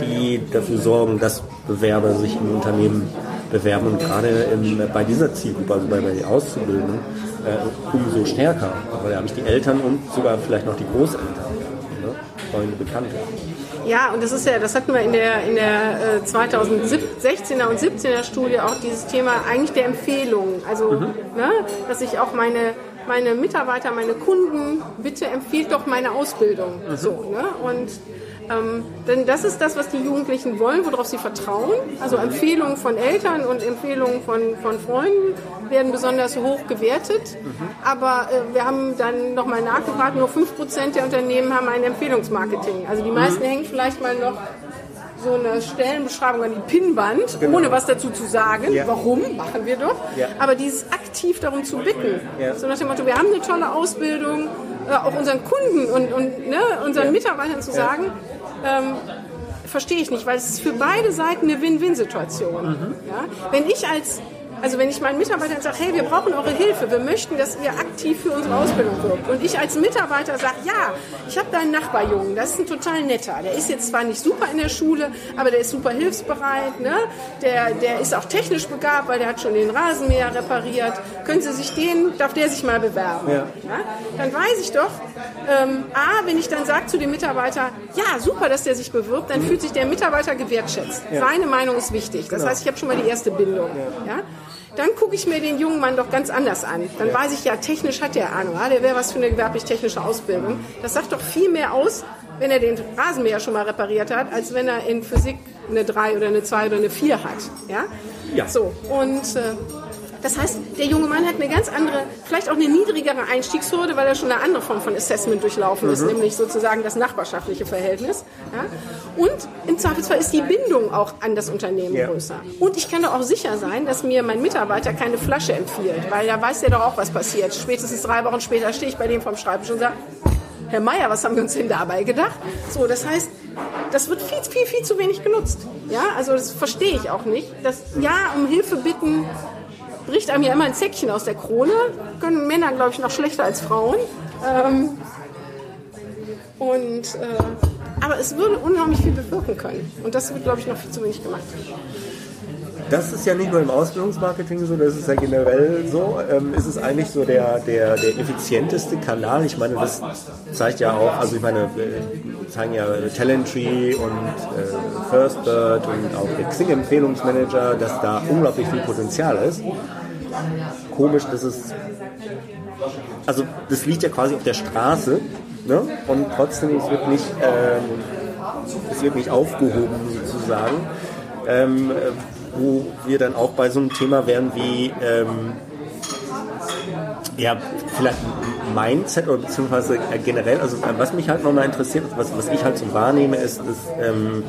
die dafür sorgen, dass Bewerber sich im Unternehmen bewerben und gerade ähm, bei dieser Zielgruppe, also bei, bei den Auszubildenden, äh, umso stärker. Weil da habe ich die Eltern und sogar vielleicht noch die Großeltern, ne? Freunde, Bekannte. Ja, und das ist ja, das hatten wir in der, in der äh, 2016er und 17er Studie auch dieses Thema eigentlich der Empfehlungen. Also, mhm. ne, dass ich auch meine, meine Mitarbeiter, meine Kunden, bitte empfiehlt doch meine Ausbildung. Mhm. So, ne? Und ähm, denn das ist das, was die Jugendlichen wollen, worauf sie vertrauen. Also Empfehlungen von Eltern und Empfehlungen von, von Freunden werden besonders hoch gewertet. Mhm. Aber äh, wir haben dann nochmal nachgefragt, nur 5% der Unternehmen haben ein Empfehlungsmarketing. Also die meisten mhm. hängen vielleicht mal noch so eine Stellenbeschreibung an die Pinnwand, genau. ohne was dazu zu sagen. Ja. Warum? Machen wir doch. Ja. Aber dieses aktiv darum zu bitten. Ja. So nach dem Motto, wir haben eine tolle Ausbildung, äh, auch unseren Kunden und, und ne, unseren Mitarbeitern zu sagen, ähm, verstehe ich nicht, weil es ist für beide Seiten eine Win-Win-Situation. Mhm. Ja? Wenn ich als Also wenn ich meinen Mitarbeitern sage, hey, wir brauchen eure Hilfe, wir möchten, dass ihr aktiv für unsere Ausbildung wirkt. Und ich als Mitarbeiter sage, ja, ich habe da einen Nachbarjungen, das ist ein total netter. Der ist jetzt zwar nicht super in der Schule, aber der ist super hilfsbereit. Ne? Der, der ist auch technisch begabt, weil der hat schon den Rasenmäher repariert. Können Sie sich den, darf der sich mal bewerben? Ja. Ja? Dann weiß ich doch, ähm, A, wenn ich dann sage zu dem Mitarbeiter, ja, super, dass der sich bewirbt, dann mhm. fühlt sich der Mitarbeiter gewertschätzt. Ja. Seine Meinung ist wichtig. Das genau. heißt, ich habe schon mal die erste Bindung. Ja? Dann gucke ich mir den jungen Mann doch ganz anders an. Dann weiß ich ja, technisch hat der Ahnung, der wäre was für eine gewerblich-technische Ausbildung. Das sagt doch viel mehr aus, wenn er den Rasenmäher schon mal repariert hat, als wenn er in Physik eine 3 oder eine 2 oder eine 4 hat. Ja? ja. So, und äh, das heißt, der junge Mann hat eine ganz andere, vielleicht auch eine niedrigere Einstiegshürde, weil er schon eine andere Form von Assessment durchlaufen ist, mhm. nämlich sozusagen das nachbarschaftliche Verhältnis. Ja? Und im Zweifelsfall ist die Bindung auch an das Unternehmen ja. größer. Und ich kann doch auch sicher sein, dass mir mein Mitarbeiter keine Flasche empfiehlt, weil da weiß der doch auch, was passiert. Spätestens drei Wochen später stehe ich bei dem vom Schreibtisch und sage, Herr Meier, was haben wir uns denn dabei gedacht? So, das heißt, das wird viel, viel, viel zu wenig genutzt. Ja, also das verstehe ich auch nicht. Das, ja, um Hilfe bitten, bricht einem ja immer ein Säckchen aus der Krone. Können Männer, glaube ich, noch schlechter als Frauen. Ähm, und, äh, aber es würde unheimlich viel bewirken können. Und das wird, glaube ich, noch viel zu wenig gemacht. Das ist ja nicht nur im Ausbildungsmarketing so, das ist ja generell so. Ähm, ist es eigentlich so der, der, der effizienteste Kanal? Ich meine, das zeigt ja auch, also ich meine, wir zeigen ja Talentry und äh, Firstbird und auch der Xing-Empfehlungsmanager, dass da unglaublich viel Potenzial ist. Komisch, dass es, also das liegt ja quasi auf der Straße ne? und trotzdem es wird nicht, ähm, es wird nicht aufgehoben sozusagen. Ähm, wo wir dann auch bei so einem Thema wären wie ähm, ja, vielleicht Mindset oder beziehungsweise generell, also äh, was mich halt nochmal interessiert, was, was ich halt so wahrnehme, ist, dass ähm,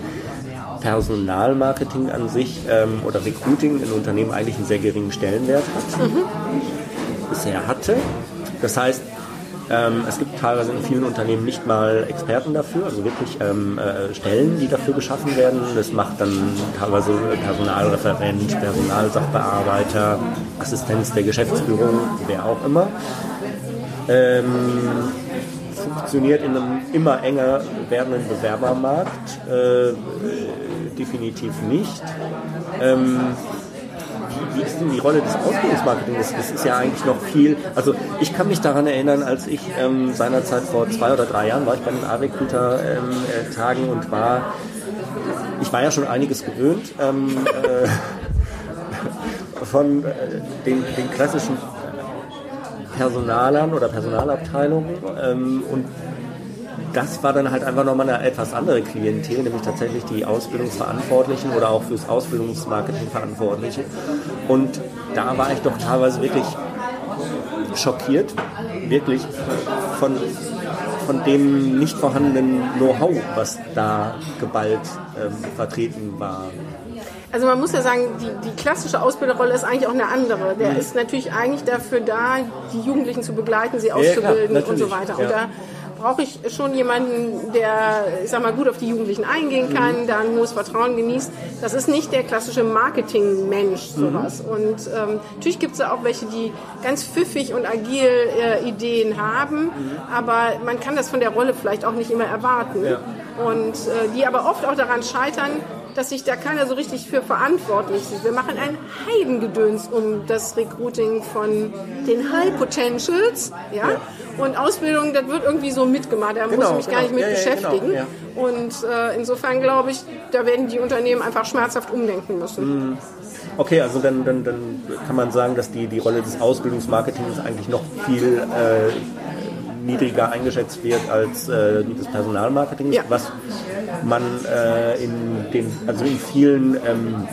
Personalmarketing an sich ähm, oder Recruiting in Unternehmen eigentlich einen sehr geringen Stellenwert hat, mhm. bisher hatte. Das heißt, ähm, es gibt teilweise in vielen Unternehmen nicht mal Experten dafür, also wirklich ähm, äh, Stellen, die dafür geschaffen werden. Das macht dann teilweise Personalreferent, Personalsachbearbeiter, Assistenz der Geschäftsführung, wer auch immer. Ähm, funktioniert in einem immer enger werdenden Bewerbermarkt äh, definitiv nicht. Ähm, wie ist denn die Rolle des Ausbildungsmarketings? Das, ist ja eigentlich noch viel. Also ich kann mich daran erinnern, als ich ähm, seinerzeit vor zwei oder drei Jahren war ich bei den A-Recruiter-Tagen ähm, äh, und war, ich war ja schon einiges gewöhnt ähm, äh, von äh, den, den klassischen Personalern oder Personalabteilungen ähm, und das war dann halt einfach nochmal eine etwas andere Klientel, nämlich tatsächlich die Ausbildungsverantwortlichen oder auch fürs Ausbildungsmarketing Verantwortliche. Und da war ich doch teilweise wirklich schockiert, wirklich von, von dem nicht vorhandenen Know-how, was da geballt ähm, vertreten war. Also man muss ja sagen, die, die klassische Ausbilderrolle ist eigentlich auch eine andere. Der mhm. ist natürlich eigentlich dafür da, die Jugendlichen zu begleiten, sie auszubilden ja, und so weiter. Und da brauche ich schon jemanden, der, ich sag mal, gut auf die Jugendlichen eingehen kann, da ein hohes Vertrauen genießt. Das ist nicht der klassische Marketing-Mensch, sowas. Mhm. Und ähm, natürlich gibt es auch welche, die ganz pfiffig und agil äh, Ideen haben, mhm. aber man kann das von der Rolle vielleicht auch nicht immer erwarten. Ja. Und äh, die aber oft auch daran scheitern, dass sich da keiner so richtig für verantwortlich sieht. Wir machen ein Heidengedöns um das Recruiting von den High Potentials. Ja? ja. Und Ausbildung, das wird irgendwie so mitgemacht. Da genau, muss ich mich genau. gar nicht mit ja, beschäftigen. Ja, genau, Und äh, insofern glaube ich, da werden die Unternehmen einfach schmerzhaft umdenken müssen. Mhm. Okay, also dann, dann, dann kann man sagen, dass die, die Rolle des Ausbildungsmarketings eigentlich noch viel äh, niedriger eingeschätzt wird als äh, die des Personalmarketings, ja. was man äh, in den, also in vielen ähm,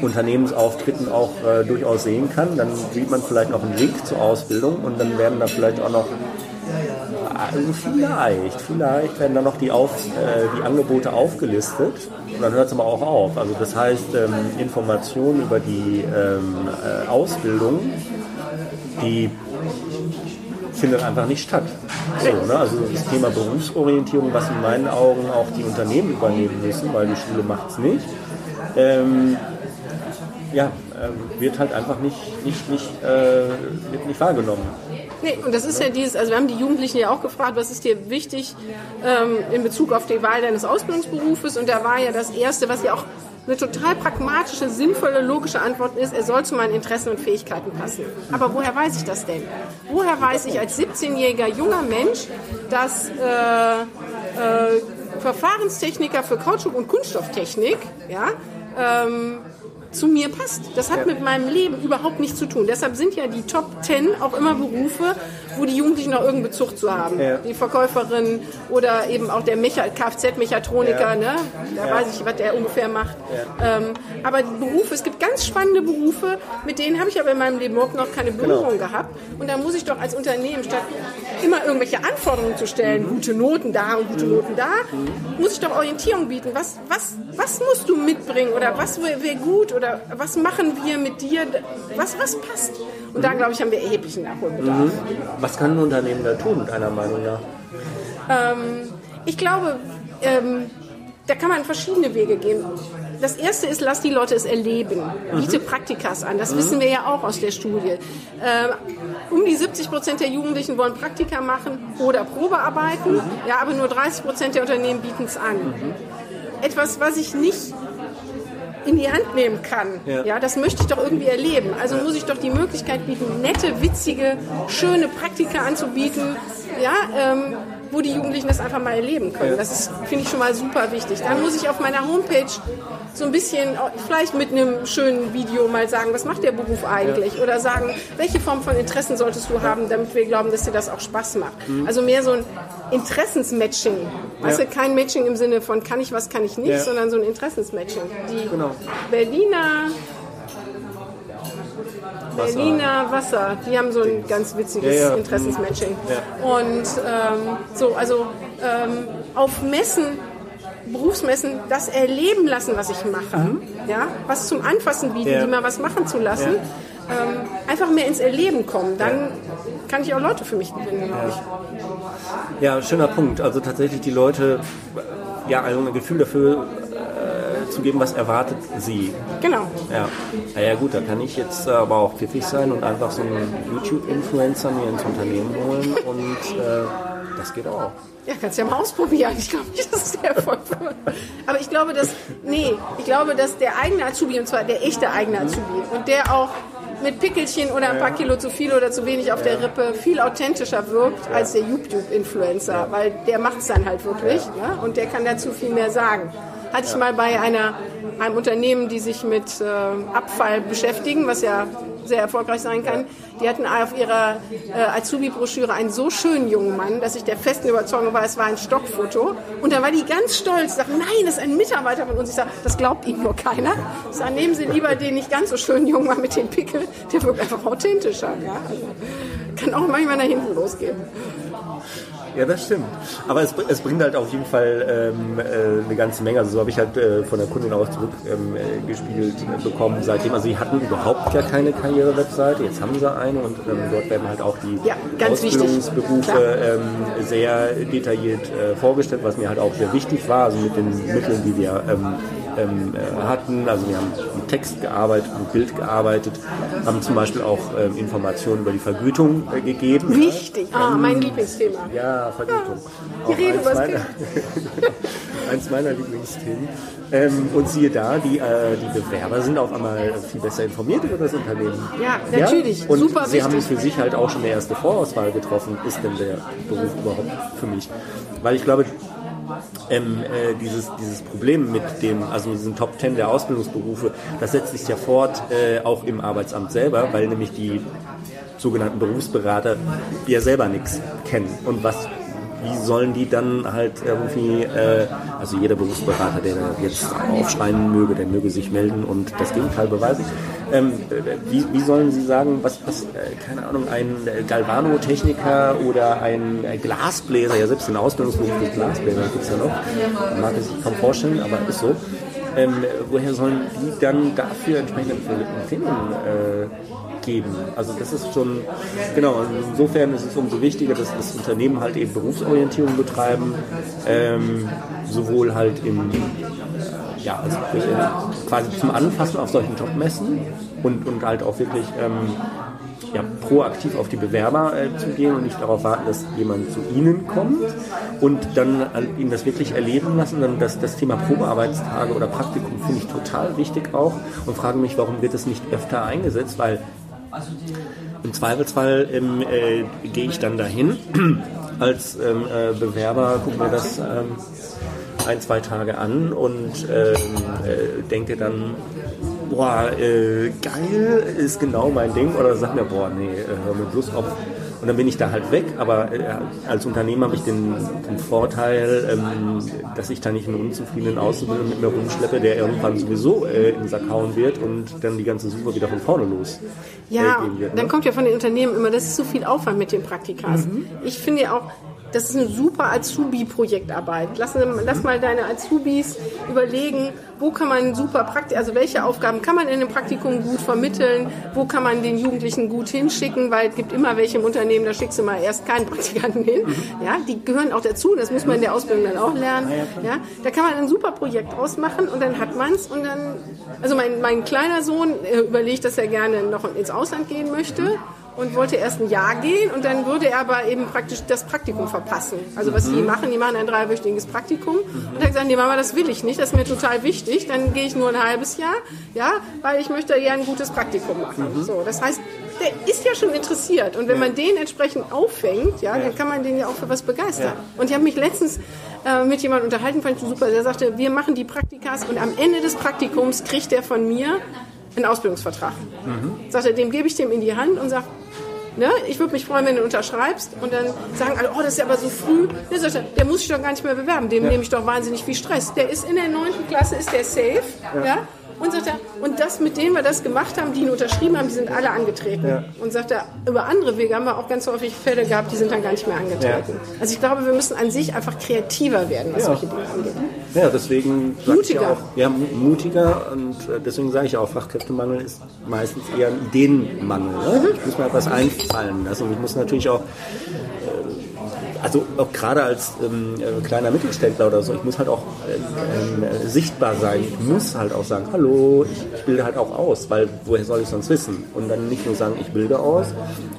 Unternehmensauftritten auch äh, durchaus sehen kann. Dann sieht man vielleicht noch einen Link zur Ausbildung und dann werden da vielleicht auch noch also vielleicht, vielleicht werden dann noch die, auf, äh, die Angebote aufgelistet und dann hört es aber auch auf. Also das heißt, ähm, Informationen über die ähm, äh, Ausbildung, die findet einfach nicht statt. So, ne? Also das Thema Berufsorientierung, was in meinen Augen auch die Unternehmen übernehmen müssen, weil die Schule macht es nicht. Ähm, ja, äh, wird halt einfach nicht, nicht, nicht, äh, wird nicht wahrgenommen. Nee, und das ist ja dieses, also wir haben die Jugendlichen ja auch gefragt, was ist dir wichtig ähm, in Bezug auf die Wahl deines Ausbildungsberufes? Und da war ja das Erste, was ja auch eine total pragmatische, sinnvolle, logische Antwort ist, er soll zu meinen Interessen und Fähigkeiten passen. Aber woher weiß ich das denn? Woher weiß ich als 17-jähriger junger Mensch, dass äh, äh, Verfahrenstechniker für Kautschuk und Kunststofftechnik, ja, ähm, zu mir passt. Das hat mit meinem Leben überhaupt nichts zu tun. Deshalb sind ja die Top 10 auch immer Berufe, wo die Jugendlichen noch irgendeinen Bezug zu haben. Ja. Die Verkäuferin oder eben auch der Kfz-Mechatroniker, ja. ne? da ja. weiß ich, was der ungefähr macht. Ähm, aber die Berufe, es gibt ganz spannende Berufe, mit denen habe ich aber in meinem Leben überhaupt noch keine genau. Berührung genau. gehabt. Und da muss ich doch als Unternehmen, statt immer irgendwelche Anforderungen zu stellen, mhm. gute Noten da und gute mhm. Noten da, mhm. muss ich doch Orientierung bieten. Was, was, was musst du mitbringen oder was wäre wär gut oder was machen wir mit dir? Was, was passt? Und da, glaube ich, haben wir erheblichen Nachholbedarf. Mhm. Was kann ein Unternehmen da tun, deiner Meinung nach? Ähm, ich glaube, ähm, da kann man verschiedene Wege gehen. Das erste ist, lass die Leute es erleben. Biete mhm. Praktikas an. Das mhm. wissen wir ja auch aus der Studie. Ähm, um die 70 Prozent der Jugendlichen wollen Praktika machen oder Probearbeiten. Mhm. Ja, aber nur 30 Prozent der Unternehmen bieten es an. Mhm. Etwas, was ich nicht in die Hand nehmen kann. Ja. ja. das möchte ich doch irgendwie erleben. Also muss ich doch die Möglichkeit bieten, nette, witzige, schöne Praktika anzubieten. Ja, ähm, wo die Jugendlichen das einfach mal erleben können. Das ist, finde ich, schon mal super wichtig. Dann muss ich auf meiner Homepage so ein bisschen, vielleicht mit einem schönen Video mal sagen, was macht der Beruf eigentlich? Oder sagen, welche Form von Interessen solltest du haben, damit wir glauben, dass dir das auch Spaß macht. Mhm. Also mehr so ein Interessensmatching. Weißt du, kein Matching im Sinne von kann ich was, kann ich nicht, sondern so ein Interessensmatching. Die genau. Berliner Berliner Wasser, die haben so ein ganz witziges ja, ja. Interessensmatching. Ja. Und ähm, so, also ähm, auf Messen Berufsmessen das erleben lassen, was ich mache. Mhm. Ja? Was zum Anfassen bieten, die mal was machen zu lassen. Ähm, einfach mehr ins Erleben kommen. Dann kann ich auch Leute für mich gewinnen, glaube ich. Ja, schöner Punkt. Also tatsächlich die Leute ja, also ein Gefühl dafür zu geben, was erwartet sie. Genau. Ja. Naja gut, da kann ich jetzt aber auch pfiffig sein und einfach so einen YouTube-Influencer mir ins Unternehmen holen und äh, das geht auch. Ja, kannst du ja mal ausprobieren. Ich glaube nicht, dass der Erfolg wird. Aber ich glaube, dass, nee, ich glaube, dass der eigene Azubi, und zwar der echte eigene Azubi, und der auch mit Pickelchen oder ein paar Kilo zu viel oder zu wenig auf der Rippe viel authentischer wirkt als der YouTube-Influencer, weil der macht es dann halt wirklich ne? und der kann dazu viel mehr sagen hatte ich mal bei einer, einem Unternehmen, die sich mit äh, Abfall beschäftigen, was ja sehr erfolgreich sein kann. Die hatten auf ihrer äh, Azubi-Broschüre einen so schönen jungen Mann, dass ich der festen Überzeugung war, es war ein Stockfoto. Und da war die ganz stolz, sagte, nein, das ist ein Mitarbeiter von uns. Ich sage, das glaubt Ihnen nur keiner. Ich sage, nehmen Sie lieber den nicht ganz so schönen jungen Mann mit dem Pickel, der wirkt einfach authentischer. Ja? Also, kann auch manchmal nach hinten losgehen. Ja, das stimmt. Aber es, es bringt halt auf jeden Fall ähm, äh, eine ganze Menge. Also so habe ich halt äh, von der Kundin auch zurückgespiegelt ähm, äh, bekommen seitdem. Also sie hatten überhaupt ja keine Karriere-Webseite. Jetzt haben sie eine und ähm, dort werden halt auch die ja, Ausbildungsberufe ähm, sehr detailliert äh, vorgestellt, was mir halt auch sehr wichtig war. Also mit den Mitteln, die wir ähm, ähm, äh, hatten. Also wir haben mit Text gearbeitet, mit Bild gearbeitet, haben zum Beispiel auch ähm, Informationen über die Vergütung äh, gegeben. Wichtig, ah, mein Lieblingsthema. Ja, Vergütung. Ja, die Rede eins, meiner, eins meiner Lieblingsthemen. Ähm, und siehe da, die, äh, die Bewerber sind auf einmal viel besser informiert über das Unternehmen. Ja, natürlich. Ja? Und Super sie wichtig. haben für sich halt auch schon eine erste Vorauswahl getroffen. Ist denn der Beruf überhaupt für mich? Weil ich glaube, ähm, äh, dieses, dieses Problem mit dem, also diesen Top Ten der Ausbildungsberufe, das setzt sich ja fort äh, auch im Arbeitsamt selber, weil nämlich die sogenannten Berufsberater ja selber nichts kennen. Und was wie sollen die dann halt irgendwie, äh, also jeder Berufsberater, der jetzt aufschreien möge, der möge sich melden und das Gegenteil beweisen. Ähm, wie, wie sollen sie sagen, was, was äh, keine Ahnung, ein Galvano-Techniker oder ein Glasbläser, ja selbst den Ausbildungsberuf des Glasbläser gibt es ja noch, mag es sich kaum vorstellen, aber ist so. Ähm, woher sollen die dann dafür entsprechende Empfehlungen äh, geben. Also das ist schon, genau, insofern ist es umso wichtiger, dass das Unternehmen halt eben Berufsorientierung betreiben, ähm, sowohl halt im ja, also äh, quasi zum Anfassen auf solchen Jobmessen und, und halt auch wirklich ähm, ja, proaktiv auf die Bewerber äh, zu gehen und nicht darauf warten, dass jemand zu ihnen kommt und dann äh, ihnen das wirklich erleben lassen. Dann das, das Thema Probearbeitstage oder Praktikum finde ich total wichtig auch und frage mich, warum wird es nicht öfter eingesetzt, weil im Zweifelsfall ähm, äh, gehe ich dann dahin. Als ähm, äh, Bewerber, gucke mir das ähm, ein, zwei Tage an und ähm, äh, denke dann, boah, äh, geil, ist genau mein Ding. Oder sag mir, boah, nee, äh, hör mir bloß auf. Und dann bin ich da halt weg. Aber äh, als Unternehmer habe ich den, den Vorteil, ähm, dass ich da nicht einen unzufriedenen Auszubildenden mit mir rumschleppe, der irgendwann sowieso äh, in den Sack hauen wird und dann die ganze Suche wieder von vorne los. Ja, äh, wird, ne? dann kommt ja von den Unternehmen immer, das ist zu viel Aufwand mit den Praktikas. Mhm. Ich finde ja auch, das ist eine super Azubi-Projektarbeit. Lass, lass, mal deine Azubis überlegen, wo kann man super Praktik, also welche Aufgaben kann man in einem Praktikum gut vermitteln, wo kann man den Jugendlichen gut hinschicken, weil es gibt immer welche im Unternehmen, da schickst du mal erst keinen Praktikanten hin. Mhm. Ja, die gehören auch dazu, das muss man in der Ausbildung dann auch lernen. Ja, da kann man ein super Projekt ausmachen und dann hat man es und dann, also mein, mein kleiner Sohn äh, überlegt, dass er gerne noch ins Ausland gehen möchte und wollte erst ein Jahr gehen und dann würde er aber eben praktisch das Praktikum verpassen. Also was mhm. die machen, die machen ein dreiwöchiges Praktikum mhm. und dann gesagt, nee Mama, das will ich nicht, das ist mir total wichtig, dann gehe ich nur ein halbes Jahr, ja, weil ich möchte ja ein gutes Praktikum machen. Mhm. So, das heißt, der ist ja schon interessiert und wenn man den entsprechend auffängt, ja, dann kann man den ja auch für was begeistern. Und ich habe mich letztens äh, mit jemandem unterhalten, fand ich super, der sagte, wir machen die Praktikas und am Ende des Praktikums kriegt er von mir einen Ausbildungsvertrag. Mhm. Sagt er, dem gebe ich dem in die Hand und sage, Ne? Ich würde mich freuen, wenn du unterschreibst und dann sagen alle, oh, das ist ja aber so früh. Ne, sagt er, der muss sich doch gar nicht mehr bewerben, dem ja. nehme ich doch wahnsinnig viel Stress. Der ist in der neunten Klasse, ist der safe. Ja. ja? Und sagt er, und das, mit denen wir das gemacht haben, die ihn unterschrieben haben, die sind alle angetreten. Ja. Und sagt er, über andere Wege haben wir auch ganz häufig Fälle gehabt, die sind dann gar nicht mehr angetreten. Ja. Also ich glaube, wir müssen an sich einfach kreativer werden, was ja. solche Dinge angeht. Ja, deswegen mutiger. Auch, ja, mutiger und äh, deswegen sage ich auch, Fachkräftemangel ist meistens eher ein Ideenmangel. Ne? Mhm. Ich muss mir etwas einfallen lassen und ich muss natürlich auch also auch gerade als ähm, äh, kleiner Mittelständler oder so, ich muss halt auch ähm, äh, sichtbar sein. Ich muss halt auch sagen, hallo, ich, ich, bilde halt auch aus, weil woher soll ich sonst wissen? Und dann nicht nur sagen, ich bilde aus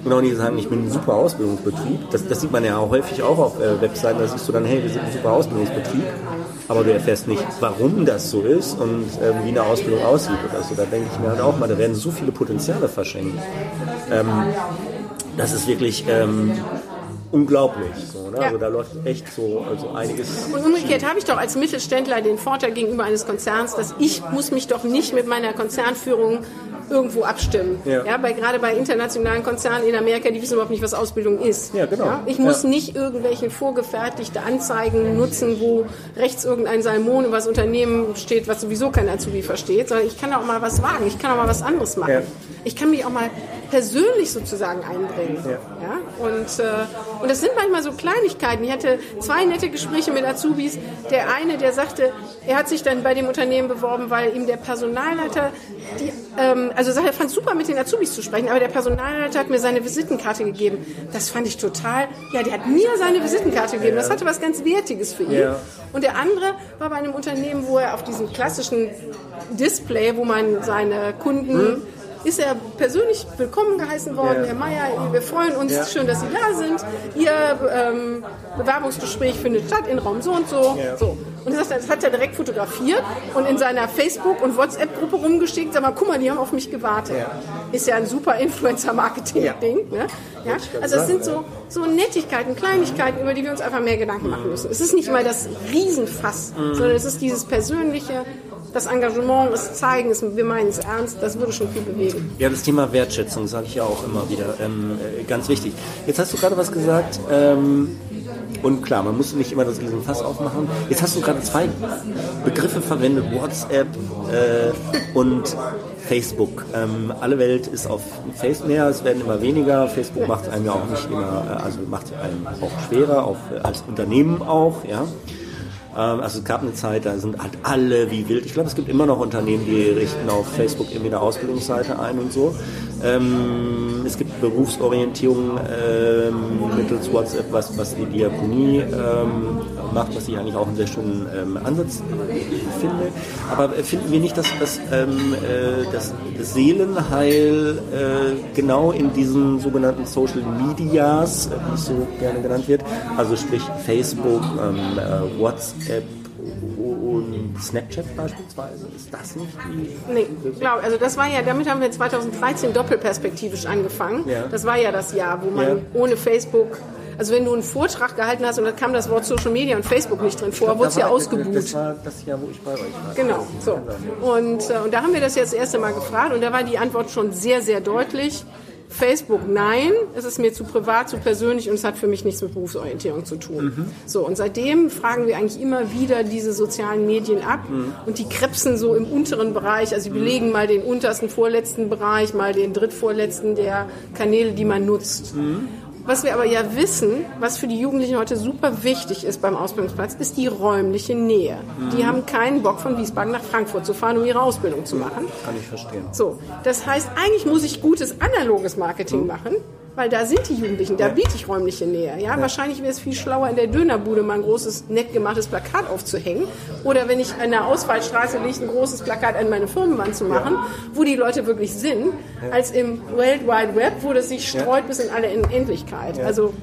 und auch nicht sagen, ich bin ein super Ausbildungsbetrieb. Das, das sieht man ja häufig auch auf äh, Webseiten, da siehst du dann, hey, wir sind ein super Ausbildungsbetrieb, aber du erfährst nicht, warum das so ist und ähm, wie eine Ausbildung aussieht oder so. Da denke ich mir halt auch mal, da werden so viele Potenziale verschenkt. Ähm, das ist wirklich ähm, unglaublich. So, ne? ja. Also da läuft echt so also einiges. Und umgekehrt habe ich doch als Mittelständler den Vorteil gegenüber eines Konzerns, dass ich muss mich doch nicht mit meiner Konzernführung irgendwo abstimmen. Ja. ja bei, gerade bei internationalen Konzernen in Amerika, die wissen überhaupt nicht, was Ausbildung ist. Ja, genau. Ja? Ich muss nicht irgendwelche vorgefertigte Anzeigen nutzen, wo rechts irgendein Salmon über das Unternehmen steht, was sowieso kein Azubi versteht, sondern ich kann auch mal was wagen, ich kann auch mal was anderes machen. Ich kann mich auch mal persönlich sozusagen einbringen. Ja. Und, äh, und das sind manchmal so Kleinigkeiten. Ich hatte zwei nette Gespräche mit Azubis. Der eine, der sagte, er hat sich dann bei dem Unternehmen beworben, weil ihm der Personalleiter, die, ähm, also er fand super mit den Azubis zu sprechen, aber der Personalleiter hat mir seine Visitenkarte gegeben. Das fand ich total, ja, der hat mir seine Visitenkarte gegeben. Das hatte was ganz Wertiges für ihn. Ja. Und der andere war bei einem Unternehmen, wo er auf diesem klassischen Display, wo man seine Kunden hm ist er persönlich willkommen geheißen worden. Herr Mayer, wir freuen uns, schön, dass Sie da sind. Ihr ähm, Bewerbungsgespräch findet statt in Raum so und so. So. Und das, das, hat er direkt fotografiert und in seiner Facebook- und WhatsApp-Gruppe rumgeschickt. Sag mal, guck mal, die haben auf mich gewartet. Ist ja ein super Influencer-Marketing-Ding. Ne? Ja? Also es sind so, so Nettigkeiten, Kleinigkeiten, über die wir uns einfach mehr Gedanken machen müssen. Es ist nicht mal das Riesenfass, mhm. sondern es ist dieses persönliche, das Engagement, das Zeigen, wir meinen es ernst, das würde schon viel bewegen. Ja, das Thema Wertschätzung sage ich ja auch immer wieder, ähm, äh, ganz wichtig. Jetzt hast du gerade was gesagt, ähm, und klar, man muss nicht immer das Riesenfass aufmachen. Jetzt hast du gerade zwei Begriffe verwendet, WhatsApp äh, und Facebook. Ähm, alle Welt ist auf Facebook, ja, es werden immer weniger. Facebook macht einem ja auch nicht immer, äh, also macht einem auch schwerer, auch als Unternehmen auch, ja. Ähm, also es gab eine Zeit, da sind halt alle wie wild. Ich glaube, es gibt immer noch Unternehmen, die richten auf Facebook irgendwie eine Ausbildungsseite ein und so. Ähm, es gibt Berufsorientierung ähm, mittels WhatsApp, was, was die Diakonie ähm, macht, was ich eigentlich auch einen sehr schönen ähm, Ansatz finde. Aber finden wir nicht, dass, dass ähm, äh, das, das Seelenheil äh, genau in diesen sogenannten Social Medias, wie es so gerne genannt wird, also sprich Facebook, ähm, äh, WhatsApp, und Snapchat beispielsweise, ist das nicht die? Nee, glaube, also das war ja, damit haben wir 2013 doppelperspektivisch angefangen. Ja. Das war ja das Jahr, wo man ja. ohne Facebook also wenn du einen Vortrag gehalten hast und da kam das Wort Social Media und Facebook nicht drin vor, wurde es ja ausgebucht. Das war das Jahr, wo ich bei euch war. Genau, so. Und, äh, und da haben wir das jetzt das erste Mal gefragt und da war die Antwort schon sehr, sehr deutlich. Facebook nein, es ist mir zu privat, zu persönlich und es hat für mich nichts mit Berufsorientierung zu tun. Mhm. So, und seitdem fragen wir eigentlich immer wieder diese sozialen Medien ab mhm. und die krebsen so im unteren Bereich, also sie belegen mhm. mal den untersten, vorletzten Bereich, mal den drittvorletzten der Kanäle, die man nutzt. Was wir aber ja wissen, was für die Jugendlichen heute super wichtig ist beim Ausbildungsplatz, ist die räumliche Nähe. Mhm. Die haben keinen Bock, von Wiesbaden nach Frankfurt zu fahren, um ihre Ausbildung zu machen. Kann ich verstehen. So, das heißt, eigentlich muss ich gutes analoges Marketing mhm. machen weil da sind die Jugendlichen, da biete ich räumliche Nähe. Ja? ja. Wahrscheinlich wäre es viel schlauer, in der Dönerbude mal ein großes, nett gemachtes Plakat aufzuhängen. Oder wenn ich an der Ausfallstraße liege, ein großes Plakat an meine Firmenwand zu machen, ja. wo die Leute wirklich sind, ja. als im World Wide Web, wo das sich streut bis in alle Endlichkeit. Also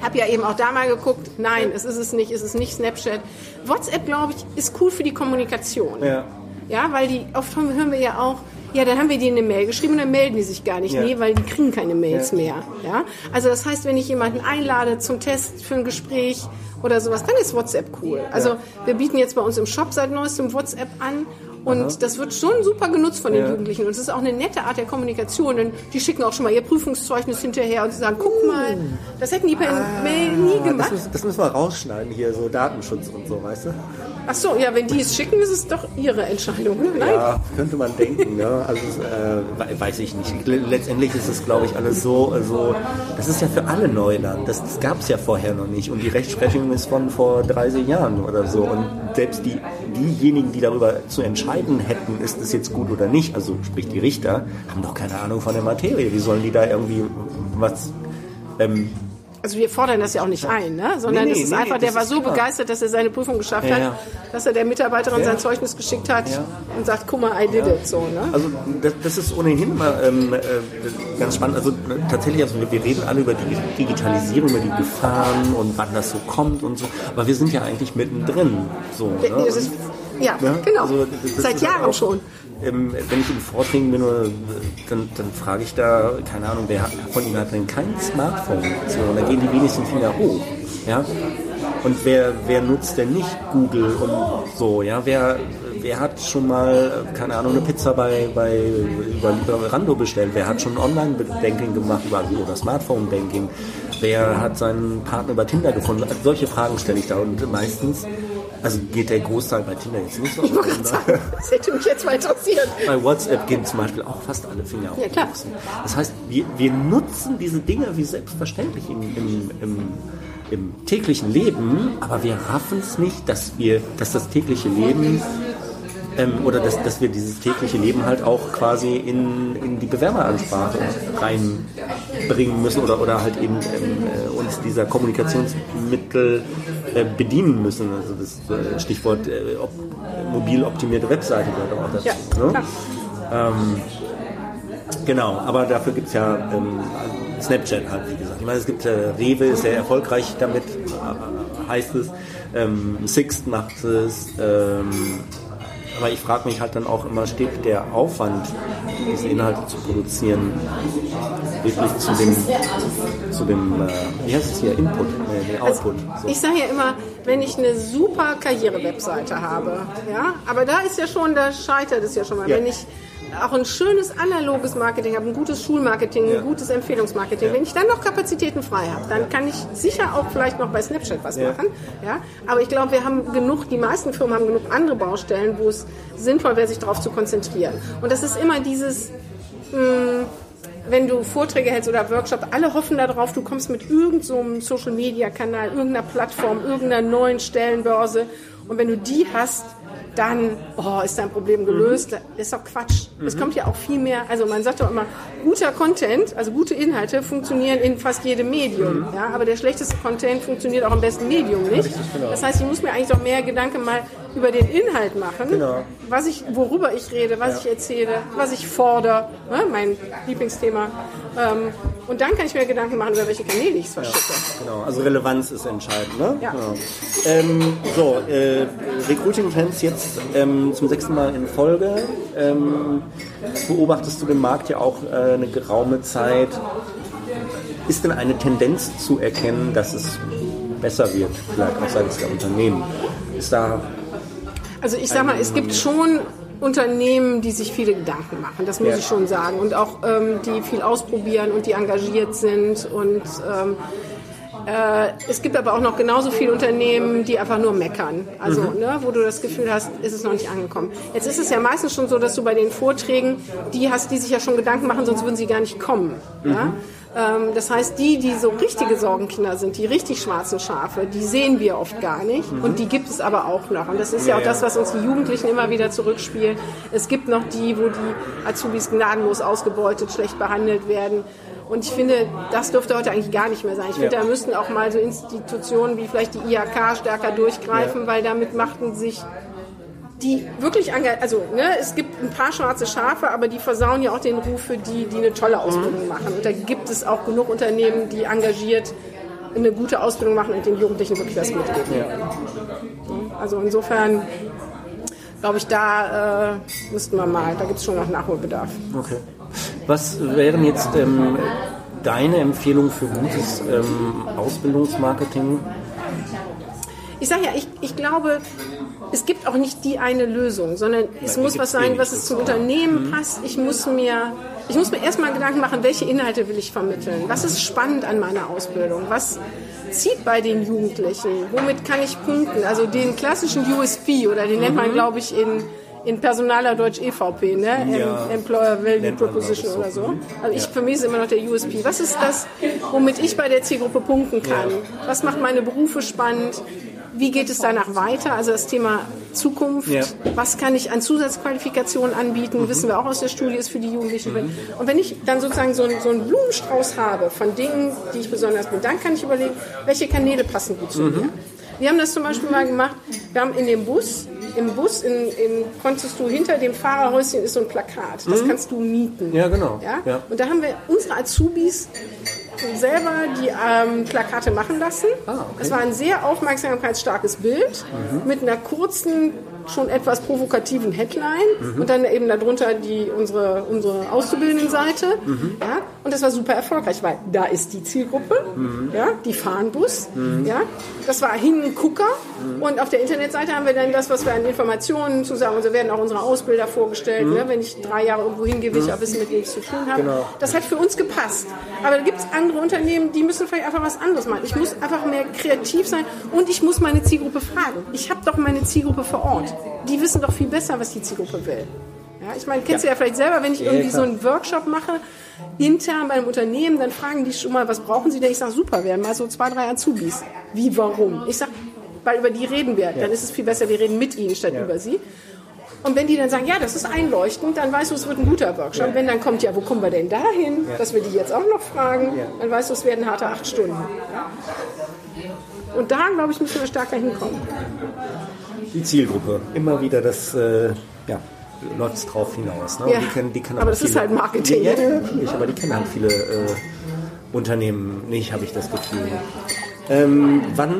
habe ja eben auch da mal geguckt, nein, es ist es nicht, es ist nicht Snapchat. WhatsApp, glaube ich, ist cool für die Kommunikation. Ja. Ja, weil die, oft hören wir ja auch, ja, dann haben wir denen eine Mail geschrieben und dann melden die sich gar nicht. Ja. Nee, weil die kriegen keine Mails ja. mehr. Ja? Also das heißt, wenn ich jemanden einlade zum Test für ein Gespräch oder sowas, dann ist WhatsApp cool. Also wir bieten jetzt bei uns im Shop seit neuestem WhatsApp an und Aha. das wird schon super genutzt von den ja. Jugendlichen. Und es ist auch eine nette Art der Kommunikation. Denn die schicken auch schon mal ihr Prüfungszeugnis hinterher und sie sagen, guck mal, das hätten die per ah, Mail nie gemacht. Das müssen, das müssen wir rausschneiden hier, so Datenschutz und so, weißt du? Ach so, ja, wenn die es schicken, ist es doch ihre Entscheidung. Ne? Nein? Ja, könnte man denken. ja. Also äh, weiß ich nicht. Letztendlich ist es, glaube ich, alles so, so. Das ist ja für alle Neuland. Das, das gab es ja vorher noch nicht. Und die Rechtsprechung ist von vor 30 Jahren oder so. Und selbst die, diejenigen, die darüber zu entscheiden hätten, ist es jetzt gut oder nicht, also sprich die Richter, haben doch keine Ahnung von der Materie. Wie sollen die da irgendwie was ähm, also wir fordern das ja auch nicht ein, ne? sondern nee, nee, es ist nee, einfach, der war so klar. begeistert, dass er seine Prüfung geschafft ja, hat, dass er der Mitarbeiterin ja. sein Zeugnis geschickt hat ja. und sagt, guck mal, I did it. So, ne? Also das, das ist ohnehin immer ähm, äh, ganz spannend. Also tatsächlich, also wir, wir reden alle über die Digitalisierung, über die Gefahren und wann das so kommt und so, aber wir sind ja eigentlich mittendrin. So, ne? ja, genau. Also, Seit Jahren schon ähm, wenn ich in Vorträgen bin, dann, dann frage ich da, keine Ahnung, wer von Ihnen hat denn kein Smartphone? So, da gehen die wenigsten Finger hoch. Ja? Und wer, wer nutzt denn nicht Google und so? Ja? Wer, wer hat schon mal, keine Ahnung, eine Pizza bei, bei über Lieferando bestellt? Wer hat schon Online-Banking gemacht über, oder Smartphone-Banking? Wer hat seinen Partner über Tinder gefunden? Also solche Fragen stelle ich da und meistens also geht der Großteil bei Tinder jetzt nicht so ich sagen, Das hätte mich jetzt mal interessiert. Bei WhatsApp gehen zum Beispiel auch fast alle Finger auf. Ja, klar. Das heißt, wir, wir nutzen diese Dinge wie selbstverständlich im, im, im, im täglichen Leben, aber wir raffen es nicht, dass wir, dass das tägliche Leben ähm, oder dass, dass wir dieses tägliche Leben halt auch quasi in, in die Bewerberansprache reinbringen müssen oder, oder halt eben ähm, äh, uns dieser Kommunikationsmittel bedienen müssen. Also das äh, Stichwort äh, op, mobil optimierte Webseite gehört auch dazu. Ja, ne? ähm, genau, aber dafür gibt es ja ähm, Snapchat halt, wie gesagt. Ich meine, es gibt äh, Rewe, ist sehr erfolgreich damit, äh, heißt es. Ähm, Sixt macht es. Ähm, aber ich frage mich halt dann auch immer, steht der Aufwand, diese Inhalte zu produzieren, wirklich zu dem, zu dem äh, wie heißt es hier, Input, äh, Output? Also, Ich sage ja immer, wenn ich eine super Karriere-Webseite habe, ja, aber da ist ja schon, da scheitert es ja schon mal, ja. wenn ich auch ein schönes analoges Marketing habe, ein gutes Schulmarketing, ja. ein gutes Empfehlungsmarketing. Ja. Wenn ich dann noch Kapazitäten frei habe, dann kann ich sicher auch vielleicht noch bei Snapchat was ja. machen. Ja? Aber ich glaube, wir haben genug, die meisten Firmen haben genug andere Baustellen, wo es sinnvoll wäre, sich darauf zu konzentrieren. Und das ist immer dieses... Mh, hm, wenn du Vorträge hältst oder Workshops, alle hoffen darauf, du kommst mit irgendeinem so Social-Media-Kanal, irgendeiner Plattform, irgendeiner neuen Stellenbörse und wenn du die hast, dann oh, ist dein Problem gelöst. Das ist doch Quatsch. Es kommt ja auch viel mehr, also man sagt doch immer, guter Content, also gute Inhalte funktionieren in fast jedem Medium. Ja, aber der schlechteste Content funktioniert auch im besten Medium nicht. genau. Das heißt, ich muss mir eigentlich doch mehr Gedanken mal über den Inhalt machen, Genau. was ich, worüber ich rede, was ich erzähle, was ich fordere, ne, mein Lieblingsthema. Ähm, und dann kann ich mir Gedanken machen, über welche Kanäle ich es verschicke. Genau, also Relevanz ist entscheidend. Ne? Ja. Genau. Ähm, so, äh, Recruiting Trends jetzt ähm, zum sechsten Mal in Folge. Ähm, beobachtest du den Markt ja auch äh, eine geraume Zeit. Ist denn eine Tendenz zu erkennen, dass es besser wird, vielleicht auch seitens der Unternehmen? Ist da Also ich sag mal, es gibt schon Unternehmen, die sich viele Gedanken machen, das muss Ja. ich schon sagen. Und auch ähm, die viel ausprobieren und die engagiert sind. Und ähm, äh, es gibt aber auch noch genauso viele Unternehmen, die einfach nur meckern. Also, ne, wo du das Gefühl hast, ist es noch nicht angekommen. Jetzt ist es ja meistens schon so, dass du bei den Vorträgen die hast, die sich ja schon Gedanken machen, sonst würden sie gar nicht kommen. Ja? Ähm, das heißt, die, die so richtige Sorgenkinder sind, die richtig schwarzen Schafe, die sehen wir oft gar nicht. Und die gibt es aber auch noch. Und das ist ja, auch das, was uns die Jugendlichen immer wieder zurückspielen. Es gibt noch die, wo die Azubis gnadenlos ausgebeutet, schlecht behandelt werden. Und ich finde, das dürfte heute eigentlich gar nicht mehr sein. Ich finde, Ja. da müssten auch mal so Institutionen wie vielleicht die IHK stärker durchgreifen, weil damit machten sich die wirklich engagiert, also ne, es gibt ein paar schwarze Schafe, aber die versauen ja auch den Ruf für die, die eine tolle Ausbildung machen. Und da gibt es auch genug Unternehmen, die engagiert eine gute Ausbildung machen und den Jugendlichen wirklich was mitgeben. Also insofern glaube ich, da äh, müssten wir mal, da gibt es schon noch Nachholbedarf. Okay. Was wären jetzt ähm, deine Empfehlungen für gutes ähm, Ausbildungsmarketing? Ich sage ja, ich, ich glaube, es gibt auch nicht die eine Lösung, sondern es die muss was sein, was es zum Unternehmen passt. Ich muss mir, ich muss mir erstmal Gedanken machen, welche Inhalte will ich vermitteln? Was ist spannend an meiner Ausbildung? Was zieht bei den Jugendlichen? Womit kann ich punkten? Also den klassischen USP oder den nennt man, glaube ich, in in Personaler Deutsch EVP, ne? Ja. Em- Employer Value Proposition glaub oder so. so. Also ich für mich ist immer noch der USP. Was ist das, womit ich bei der Zielgruppe punkten kann? Was macht meine Berufe spannend? Wie geht es danach weiter? Also das Thema Zukunft. Ja. Was kann ich an Zusatzqualifikationen anbieten? Wissen wir auch aus der Studie, ist für die Jugendlichen. Und wenn ich dann sozusagen so einen, so einen Blumenstrauß habe von Dingen, die ich besonders bin, dann kann ich überlegen, welche Kanäle passen gut zu mir. Wir haben das zum Beispiel mal gemacht. Wir haben in dem Bus, im Bus in, in, konntest du hinter dem Fahrerhäuschen ist so ein Plakat. Das kannst du mieten. Ja, genau. Ja? Ja. Und da haben wir unsere Azubis selber die ähm, Plakate machen lassen. Ah, okay. Es war ein sehr aufmerksamkeitsstarkes Bild mit einer kurzen, schon etwas provokativen Headline und dann eben darunter die, unsere, unsere Auszubildenden-Seite. Ja? Und das war super erfolgreich, weil da ist die Zielgruppe, ja? die fahren Bus. Ja? Das war Hingucker. Und auf der Internetseite haben wir dann das, was wir an Informationen zu sagen. Und so werden auch unsere Ausbilder vorgestellt. Ne? Wenn ich drei Jahre irgendwo hingehe, will ich auch wissen, mit wem ich zu tun habe. Genau. Das hat für uns gepasst. Aber da gibt es andere Unternehmen, die müssen vielleicht einfach was anderes machen. Ich muss einfach mehr kreativ sein und ich muss meine Zielgruppe fragen. Ich habe doch meine Zielgruppe vor Ort. Die wissen doch viel besser, was die Zielgruppe will. Ja, ich meine, kennst du ja vielleicht selber, wenn ich irgendwie so klar. einen Workshop mache, intern bei einem Unternehmen, dann fragen die schon mal, was brauchen sie denn? Ich sage, super, wir haben mal so zwei, drei Azubis. Wie, warum? Ich sage, weil über die reden wir. Dann ist es viel besser, wir reden mit ihnen statt über sie. Und wenn die dann sagen, ja, das ist einleuchtend, dann weißt du, es wird ein guter Workshop. Wenn dann kommt, ja, wo kommen wir denn dahin, dass wir die jetzt auch noch fragen, dann weißt du, es werden harte acht Stunden. Und da, glaube ich, müssen wir stärker hinkommen. Die Zielgruppe. Immer wieder das, äh, ja, läuft es drauf hinaus. Ne? Ja. Die kennen, die kennen Aber das ist halt Marketing, Ja, natürlich, aber die kennen halt viele äh, Unternehmen nicht, habe ich das Gefühl. Ähm, wann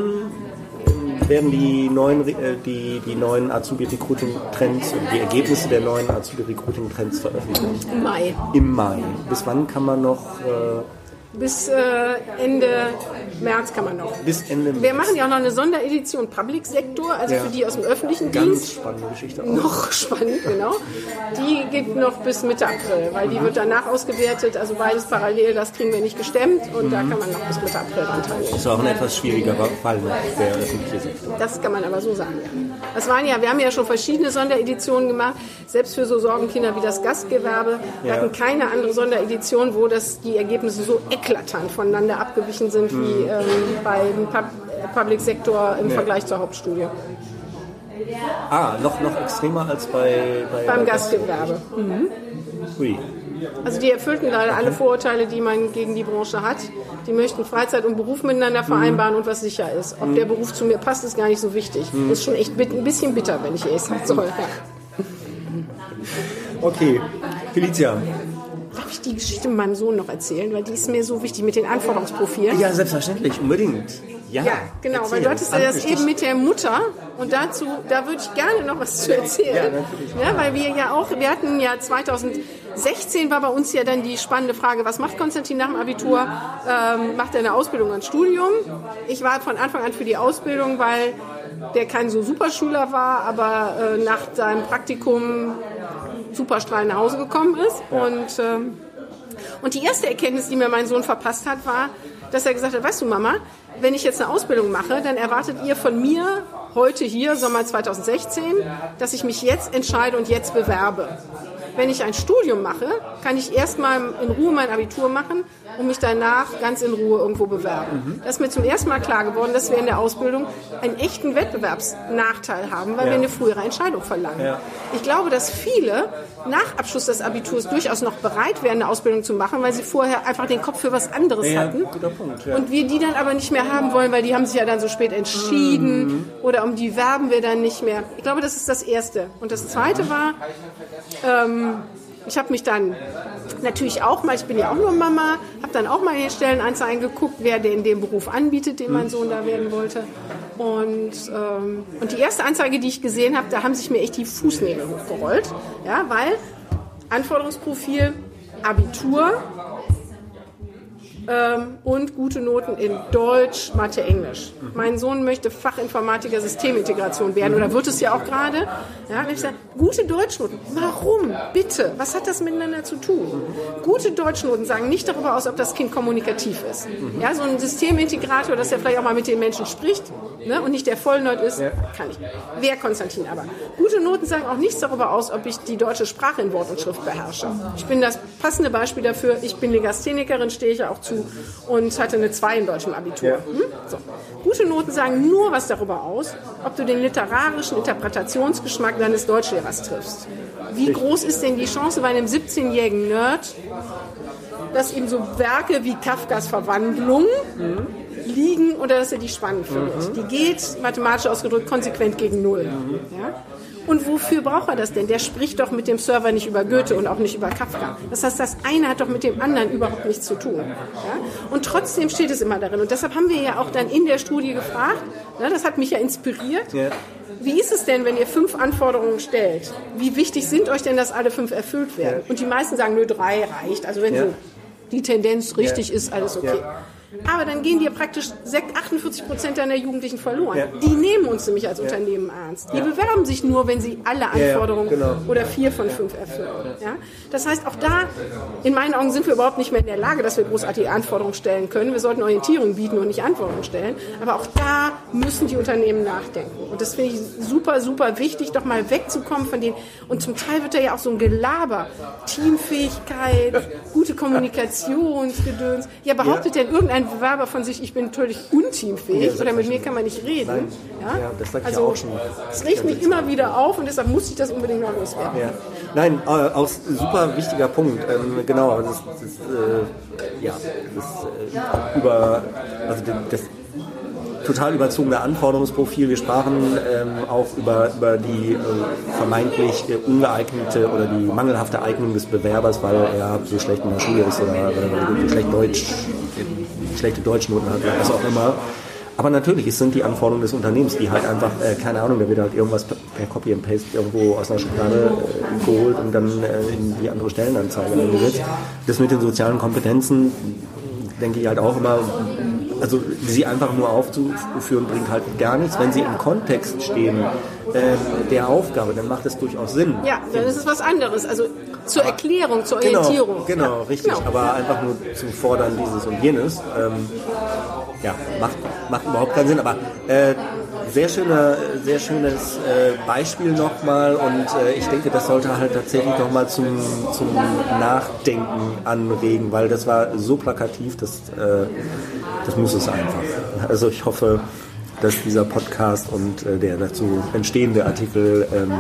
ähm, werden die neuen, äh, die, die neuen Azubi-Recruiting-Trends und die Ergebnisse der neuen Azubi-Recruiting-Trends veröffentlicht? Im Mai. Im Mai. Bis wann kann man noch? Äh, Bis äh, Ende März kann man noch. bis Ende Wir März. machen ja auch noch eine Sonderedition Public Sektor, also Ja. für die aus dem öffentlichen Ganz Dienst. spannende Geschichte auch. Noch spannend, genau. Die gibt noch bis Mitte April, weil die wird danach ausgewertet. Also beides parallel, das kriegen wir nicht gestemmt und da kann man noch bis Mitte April dran teilnehmen. Das ist auch ein etwas schwierigerer Fall noch, der öffentliche Sektor. Das kann man aber so sagen. Ja. Das waren ja, wir haben ja schon verschiedene Sondereditionen gemacht, selbst für so Sorgenkinder wie das Gastgewerbe. Wir Ja. hatten keine andere Sonderedition, wo das, die Ergebnisse so eklatant voneinander abgewichen sind wie ähm, beim Pub Public Sektor im Vergleich zur Hauptstudie. Ah, noch, noch extremer als bei, bei beim bei Gastgewerbe. Mhm. Ui. Also die erfüllten leider alle Vorurteile, die man gegen die Branche hat. Die möchten Freizeit und Beruf miteinander vereinbaren und was sicher ist. Ob der Beruf zu mir passt, ist gar nicht so wichtig. Das ist schon echt ein bisschen bitter, wenn ich ehrlich sagen soll. Okay, Felicia. Darf ich die Geschichte mit meinem Sohn noch erzählen? Weil die ist mir so wichtig mit den Anforderungsprofilen. Ja, selbstverständlich, unbedingt. Ja, Ja, genau, weil erzähl. du hattest ja das eben mit der Mutter und dazu, da würde ich gerne noch was zu erzählen. Ja, natürlich. Ja, weil wir ja auch, wir hatten ja 2016 war bei uns ja dann die spannende Frage, was macht Konstantin nach dem Abitur? Ähm, macht er eine Ausbildung, ein Studium? Ich war von Anfang an für die Ausbildung, weil der kein so Superschüler war, aber äh, nach seinem Praktikum super strahlend nach Hause gekommen ist und ähm, und die erste Erkenntnis, die mir mein Sohn verpasst hat, war, dass er gesagt hat, weißt du Mama, wenn ich jetzt eine Ausbildung mache, dann erwartet ihr von mir heute hier, Sommer 2016, dass ich mich jetzt entscheide und jetzt bewerbe. Wenn ich ein Studium mache, kann ich erstmal in Ruhe mein Abitur machen und mich danach ganz in Ruhe irgendwo bewerben. Das ist mir zum ersten Mal klar geworden, dass wir in der Ausbildung einen echten Wettbewerbsnachteil haben, weil wir eine frühere Entscheidung verlangen. Ich glaube, dass viele nach Abschluss des Abiturs durchaus noch bereit wären, eine Ausbildung zu machen, weil sie vorher einfach den Kopf für was anderes Ja, hatten. Punkt, ja. Und wir die dann aber nicht mehr haben wollen, weil die haben sich ja dann so spät entschieden Mhm. oder um die werben wir dann nicht mehr. Ich glaube, das ist das Erste. Und das Zweite war, ähm, ich habe mich dann natürlich auch mal, ich bin ja auch nur Mama, habe dann auch mal in den Stellenanzeigen geguckt, wer denn den Beruf anbietet, den mein Sohn da werden wollte. Und, ähm, und die erste Anzeige, die ich gesehen habe, da haben sich mir echt die Fußnägel hochgerollt, ja, weil Anforderungsprofil Abitur ähm, und gute Noten in Deutsch, Mathe, Englisch. Mein Sohn möchte Fachinformatiker Systemintegration werden oder wird es ja auch gerade. Ja, und ich gesagt, gute Deutschnoten. Warum? Bitte. Was hat das miteinander zu tun? Gute Deutschnoten sagen nicht darüber aus, ob das Kind kommunikativ ist. Ja, so ein Systemintegrator, dass er vielleicht auch mal mit den Menschen spricht ne, und nicht der Vollnerd ist, kann ich. Wer Konstantin aber. Gute Noten sagen auch nichts darüber aus, ob ich die deutsche Sprache in Wort und Schrift beherrsche. Ich bin das passende Beispiel dafür. Ich bin Legasthenikerin, stehe ich ja auch zu und hatte eine 2 in deutschem Abitur. Hm? So. Gute Noten sagen nur was darüber aus, ob du den literarischen Interpretationsgeschmack deines Deutschlehrers triffst. Wie groß ist denn die Chance bei einem 17-jährigen Nerd, dass ihm so Werke wie Kafkas Verwandlung liegen oder dass er die spannend findet. Die geht, mathematisch ausgedrückt, konsequent gegen Null. Ja? Und wofür braucht er das denn? Der spricht doch mit dem Server nicht über Goethe und auch nicht über Kafka. Das heißt, das eine hat doch mit dem anderen überhaupt nichts zu tun. Ja? Und trotzdem steht es immer darin. Und deshalb haben wir ja auch dann in der Studie gefragt, ne, das hat mich ja inspiriert, Ja. wie ist es denn, wenn ihr fünf Anforderungen stellt? Wie wichtig sind euch denn, dass alle fünf erfüllt werden? Und die meisten sagen, nö, drei reicht. Also wenn Ja. so die Tendenz richtig ist, alles okay. Ja. Aber dann gehen dir praktisch sek- 48 Prozent deiner Jugendlichen verloren. Ja. Die nehmen uns nämlich als Unternehmen ernst. Die bewerben sich nur, wenn sie alle ja, Anforderungen genau. oder vier von fünf erfüllen. Ja? Das heißt, auch da, in meinen Augen, sind wir überhaupt nicht mehr in der Lage, dass wir großartige Anforderungen stellen können. Wir sollten Orientierung bieten und nicht Anforderungen stellen. Aber auch da müssen die Unternehmen nachdenken. Und das finde ich super, super wichtig, doch mal wegzukommen von denen. Und zum Teil wird da ja auch so ein Gelaber. Teamfähigkeit, gute Kommunikationsgedöns. Ja, behauptet denn irgendein Bewerber von sich, ich bin natürlich unteamfähig Ja, oder mit mir kann man nicht reden? Nein. Ja, das sag ich also, ja auch schon. Es regt mich immer wieder auf und deshalb muss ich das unbedingt mal loswerden. Ja. Nein, äh, auch super wichtiger Punkt. Ähm, genau, das, das äh, ja, das äh, über, also das, das total überzogene Anforderungsprofil. Wir sprachen ähm, auch über, über die äh, vermeintlich äh, ungeeignete oder die mangelhafte Eignung des Bewerbers, weil er so schlecht in der Schule ist oder, oder, schlecht Deutsch, schlechte Deutschnoten hat oder was auch immer. Aber natürlich, es sind die Anforderungen des Unternehmens, die halt einfach, äh, keine Ahnung, da wird halt irgendwas per Copy and Paste irgendwo aus einer Schublade äh, geholt und dann äh, in die andere Stellenanzeige eingesetzt. Das mit den sozialen Kompetenzen denke ich halt auch immer, also sie einfach nur aufzuführen, bringt halt gar nichts. Wenn sie im Kontext stehen äh, der Aufgabe, dann macht es durchaus Sinn. Ja, dann ist es was anderes. Also zur Erklärung, zur Orientierung. Genau, genau Ja, richtig. genau. Aber einfach nur zum Fordern dieses und jenes, ähm, ja, macht, macht überhaupt keinen Sinn. Aber äh, sehr, schöner, sehr schönes äh, Beispiel nochmal und äh, ich denke, das sollte halt tatsächlich nochmal zum, zum Nachdenken anregen, weil das war so plakativ, das, äh, das muss es einfach. Also ich hoffe, dass dieser Podcast und äh, der dazu entstehende Artikel ähm,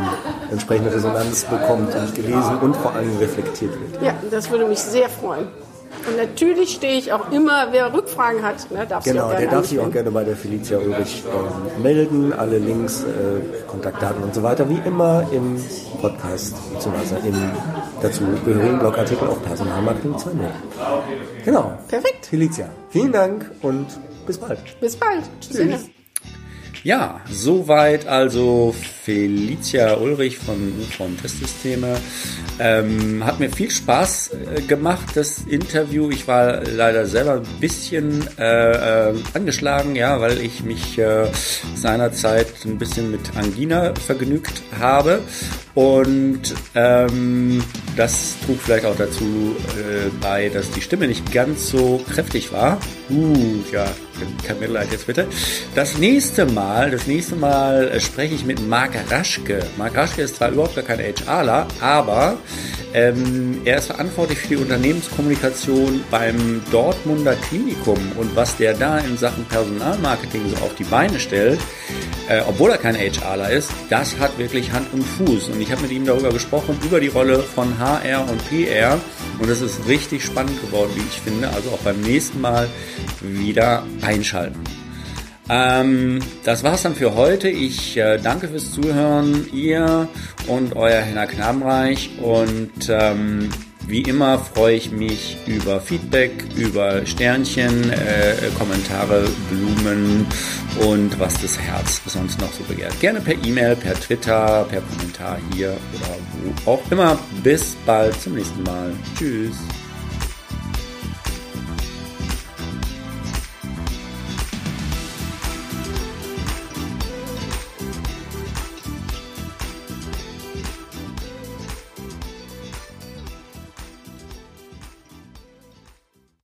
entsprechende Resonanz bekommt und gelesen und vor allem reflektiert wird. Ja, das würde mich sehr freuen. Und natürlich stehe ich auch immer, wer Rückfragen hat, ne, darf genau, sich auch der darf sich auch gerne bei der Felicia Ulrich ähm, melden. Alle Links, äh, Kontaktdaten und so weiter, wie immer im Podcast bzw. im dazu gehörigen Blogartikel auf Personalmarketing 2.0. Genau. Perfekt. Felicia, vielen Dank und bis bald. Bis bald. Tschüss. Ja, soweit also Felicia Ulrich von Uform Testsysteme. Ähm, hat mir viel Spaß äh, gemacht, das Interview. Ich war leider selber ein bisschen äh, äh, angeschlagen, ja, weil ich mich äh, seinerzeit ein bisschen mit Angina vergnügt habe. Und ähm, das trug vielleicht auch dazu äh, bei, dass die Stimme nicht ganz so kräftig war. Uh, ja, kein Mitleid jetzt bitte. Das nächste Mal, das nächste Mal äh, spreche ich mit Marc Raschke. Marc Raschke ist zwar überhaupt gar kein HRler, aber ähm, er ist verantwortlich für die Unternehmenskommunikation beim Dortmunder Klinikum und was der da in Sachen Personalmarketing so auf die Beine stellt, äh, obwohl er kein HRler ist, das hat wirklich Hand und Fuß. Und ich habe mit ihm darüber gesprochen, über die Rolle von HR und PR. Und es ist richtig spannend geworden, wie ich finde. Also auch beim nächsten Mal wieder einschalten. Ähm, das war's dann für heute. Ich äh, danke fürs Zuhören, ihr und euer Henna Knabenreich. Und ähm, wie immer freue ich mich über Feedback, über Sternchen, äh, Kommentare, Blumen und was das Herz sonst noch so begehrt. Gerne per E-Mail, per Twitter, per Kommentar hier oder wo auch immer. Bis bald zum nächsten Mal. Tschüss.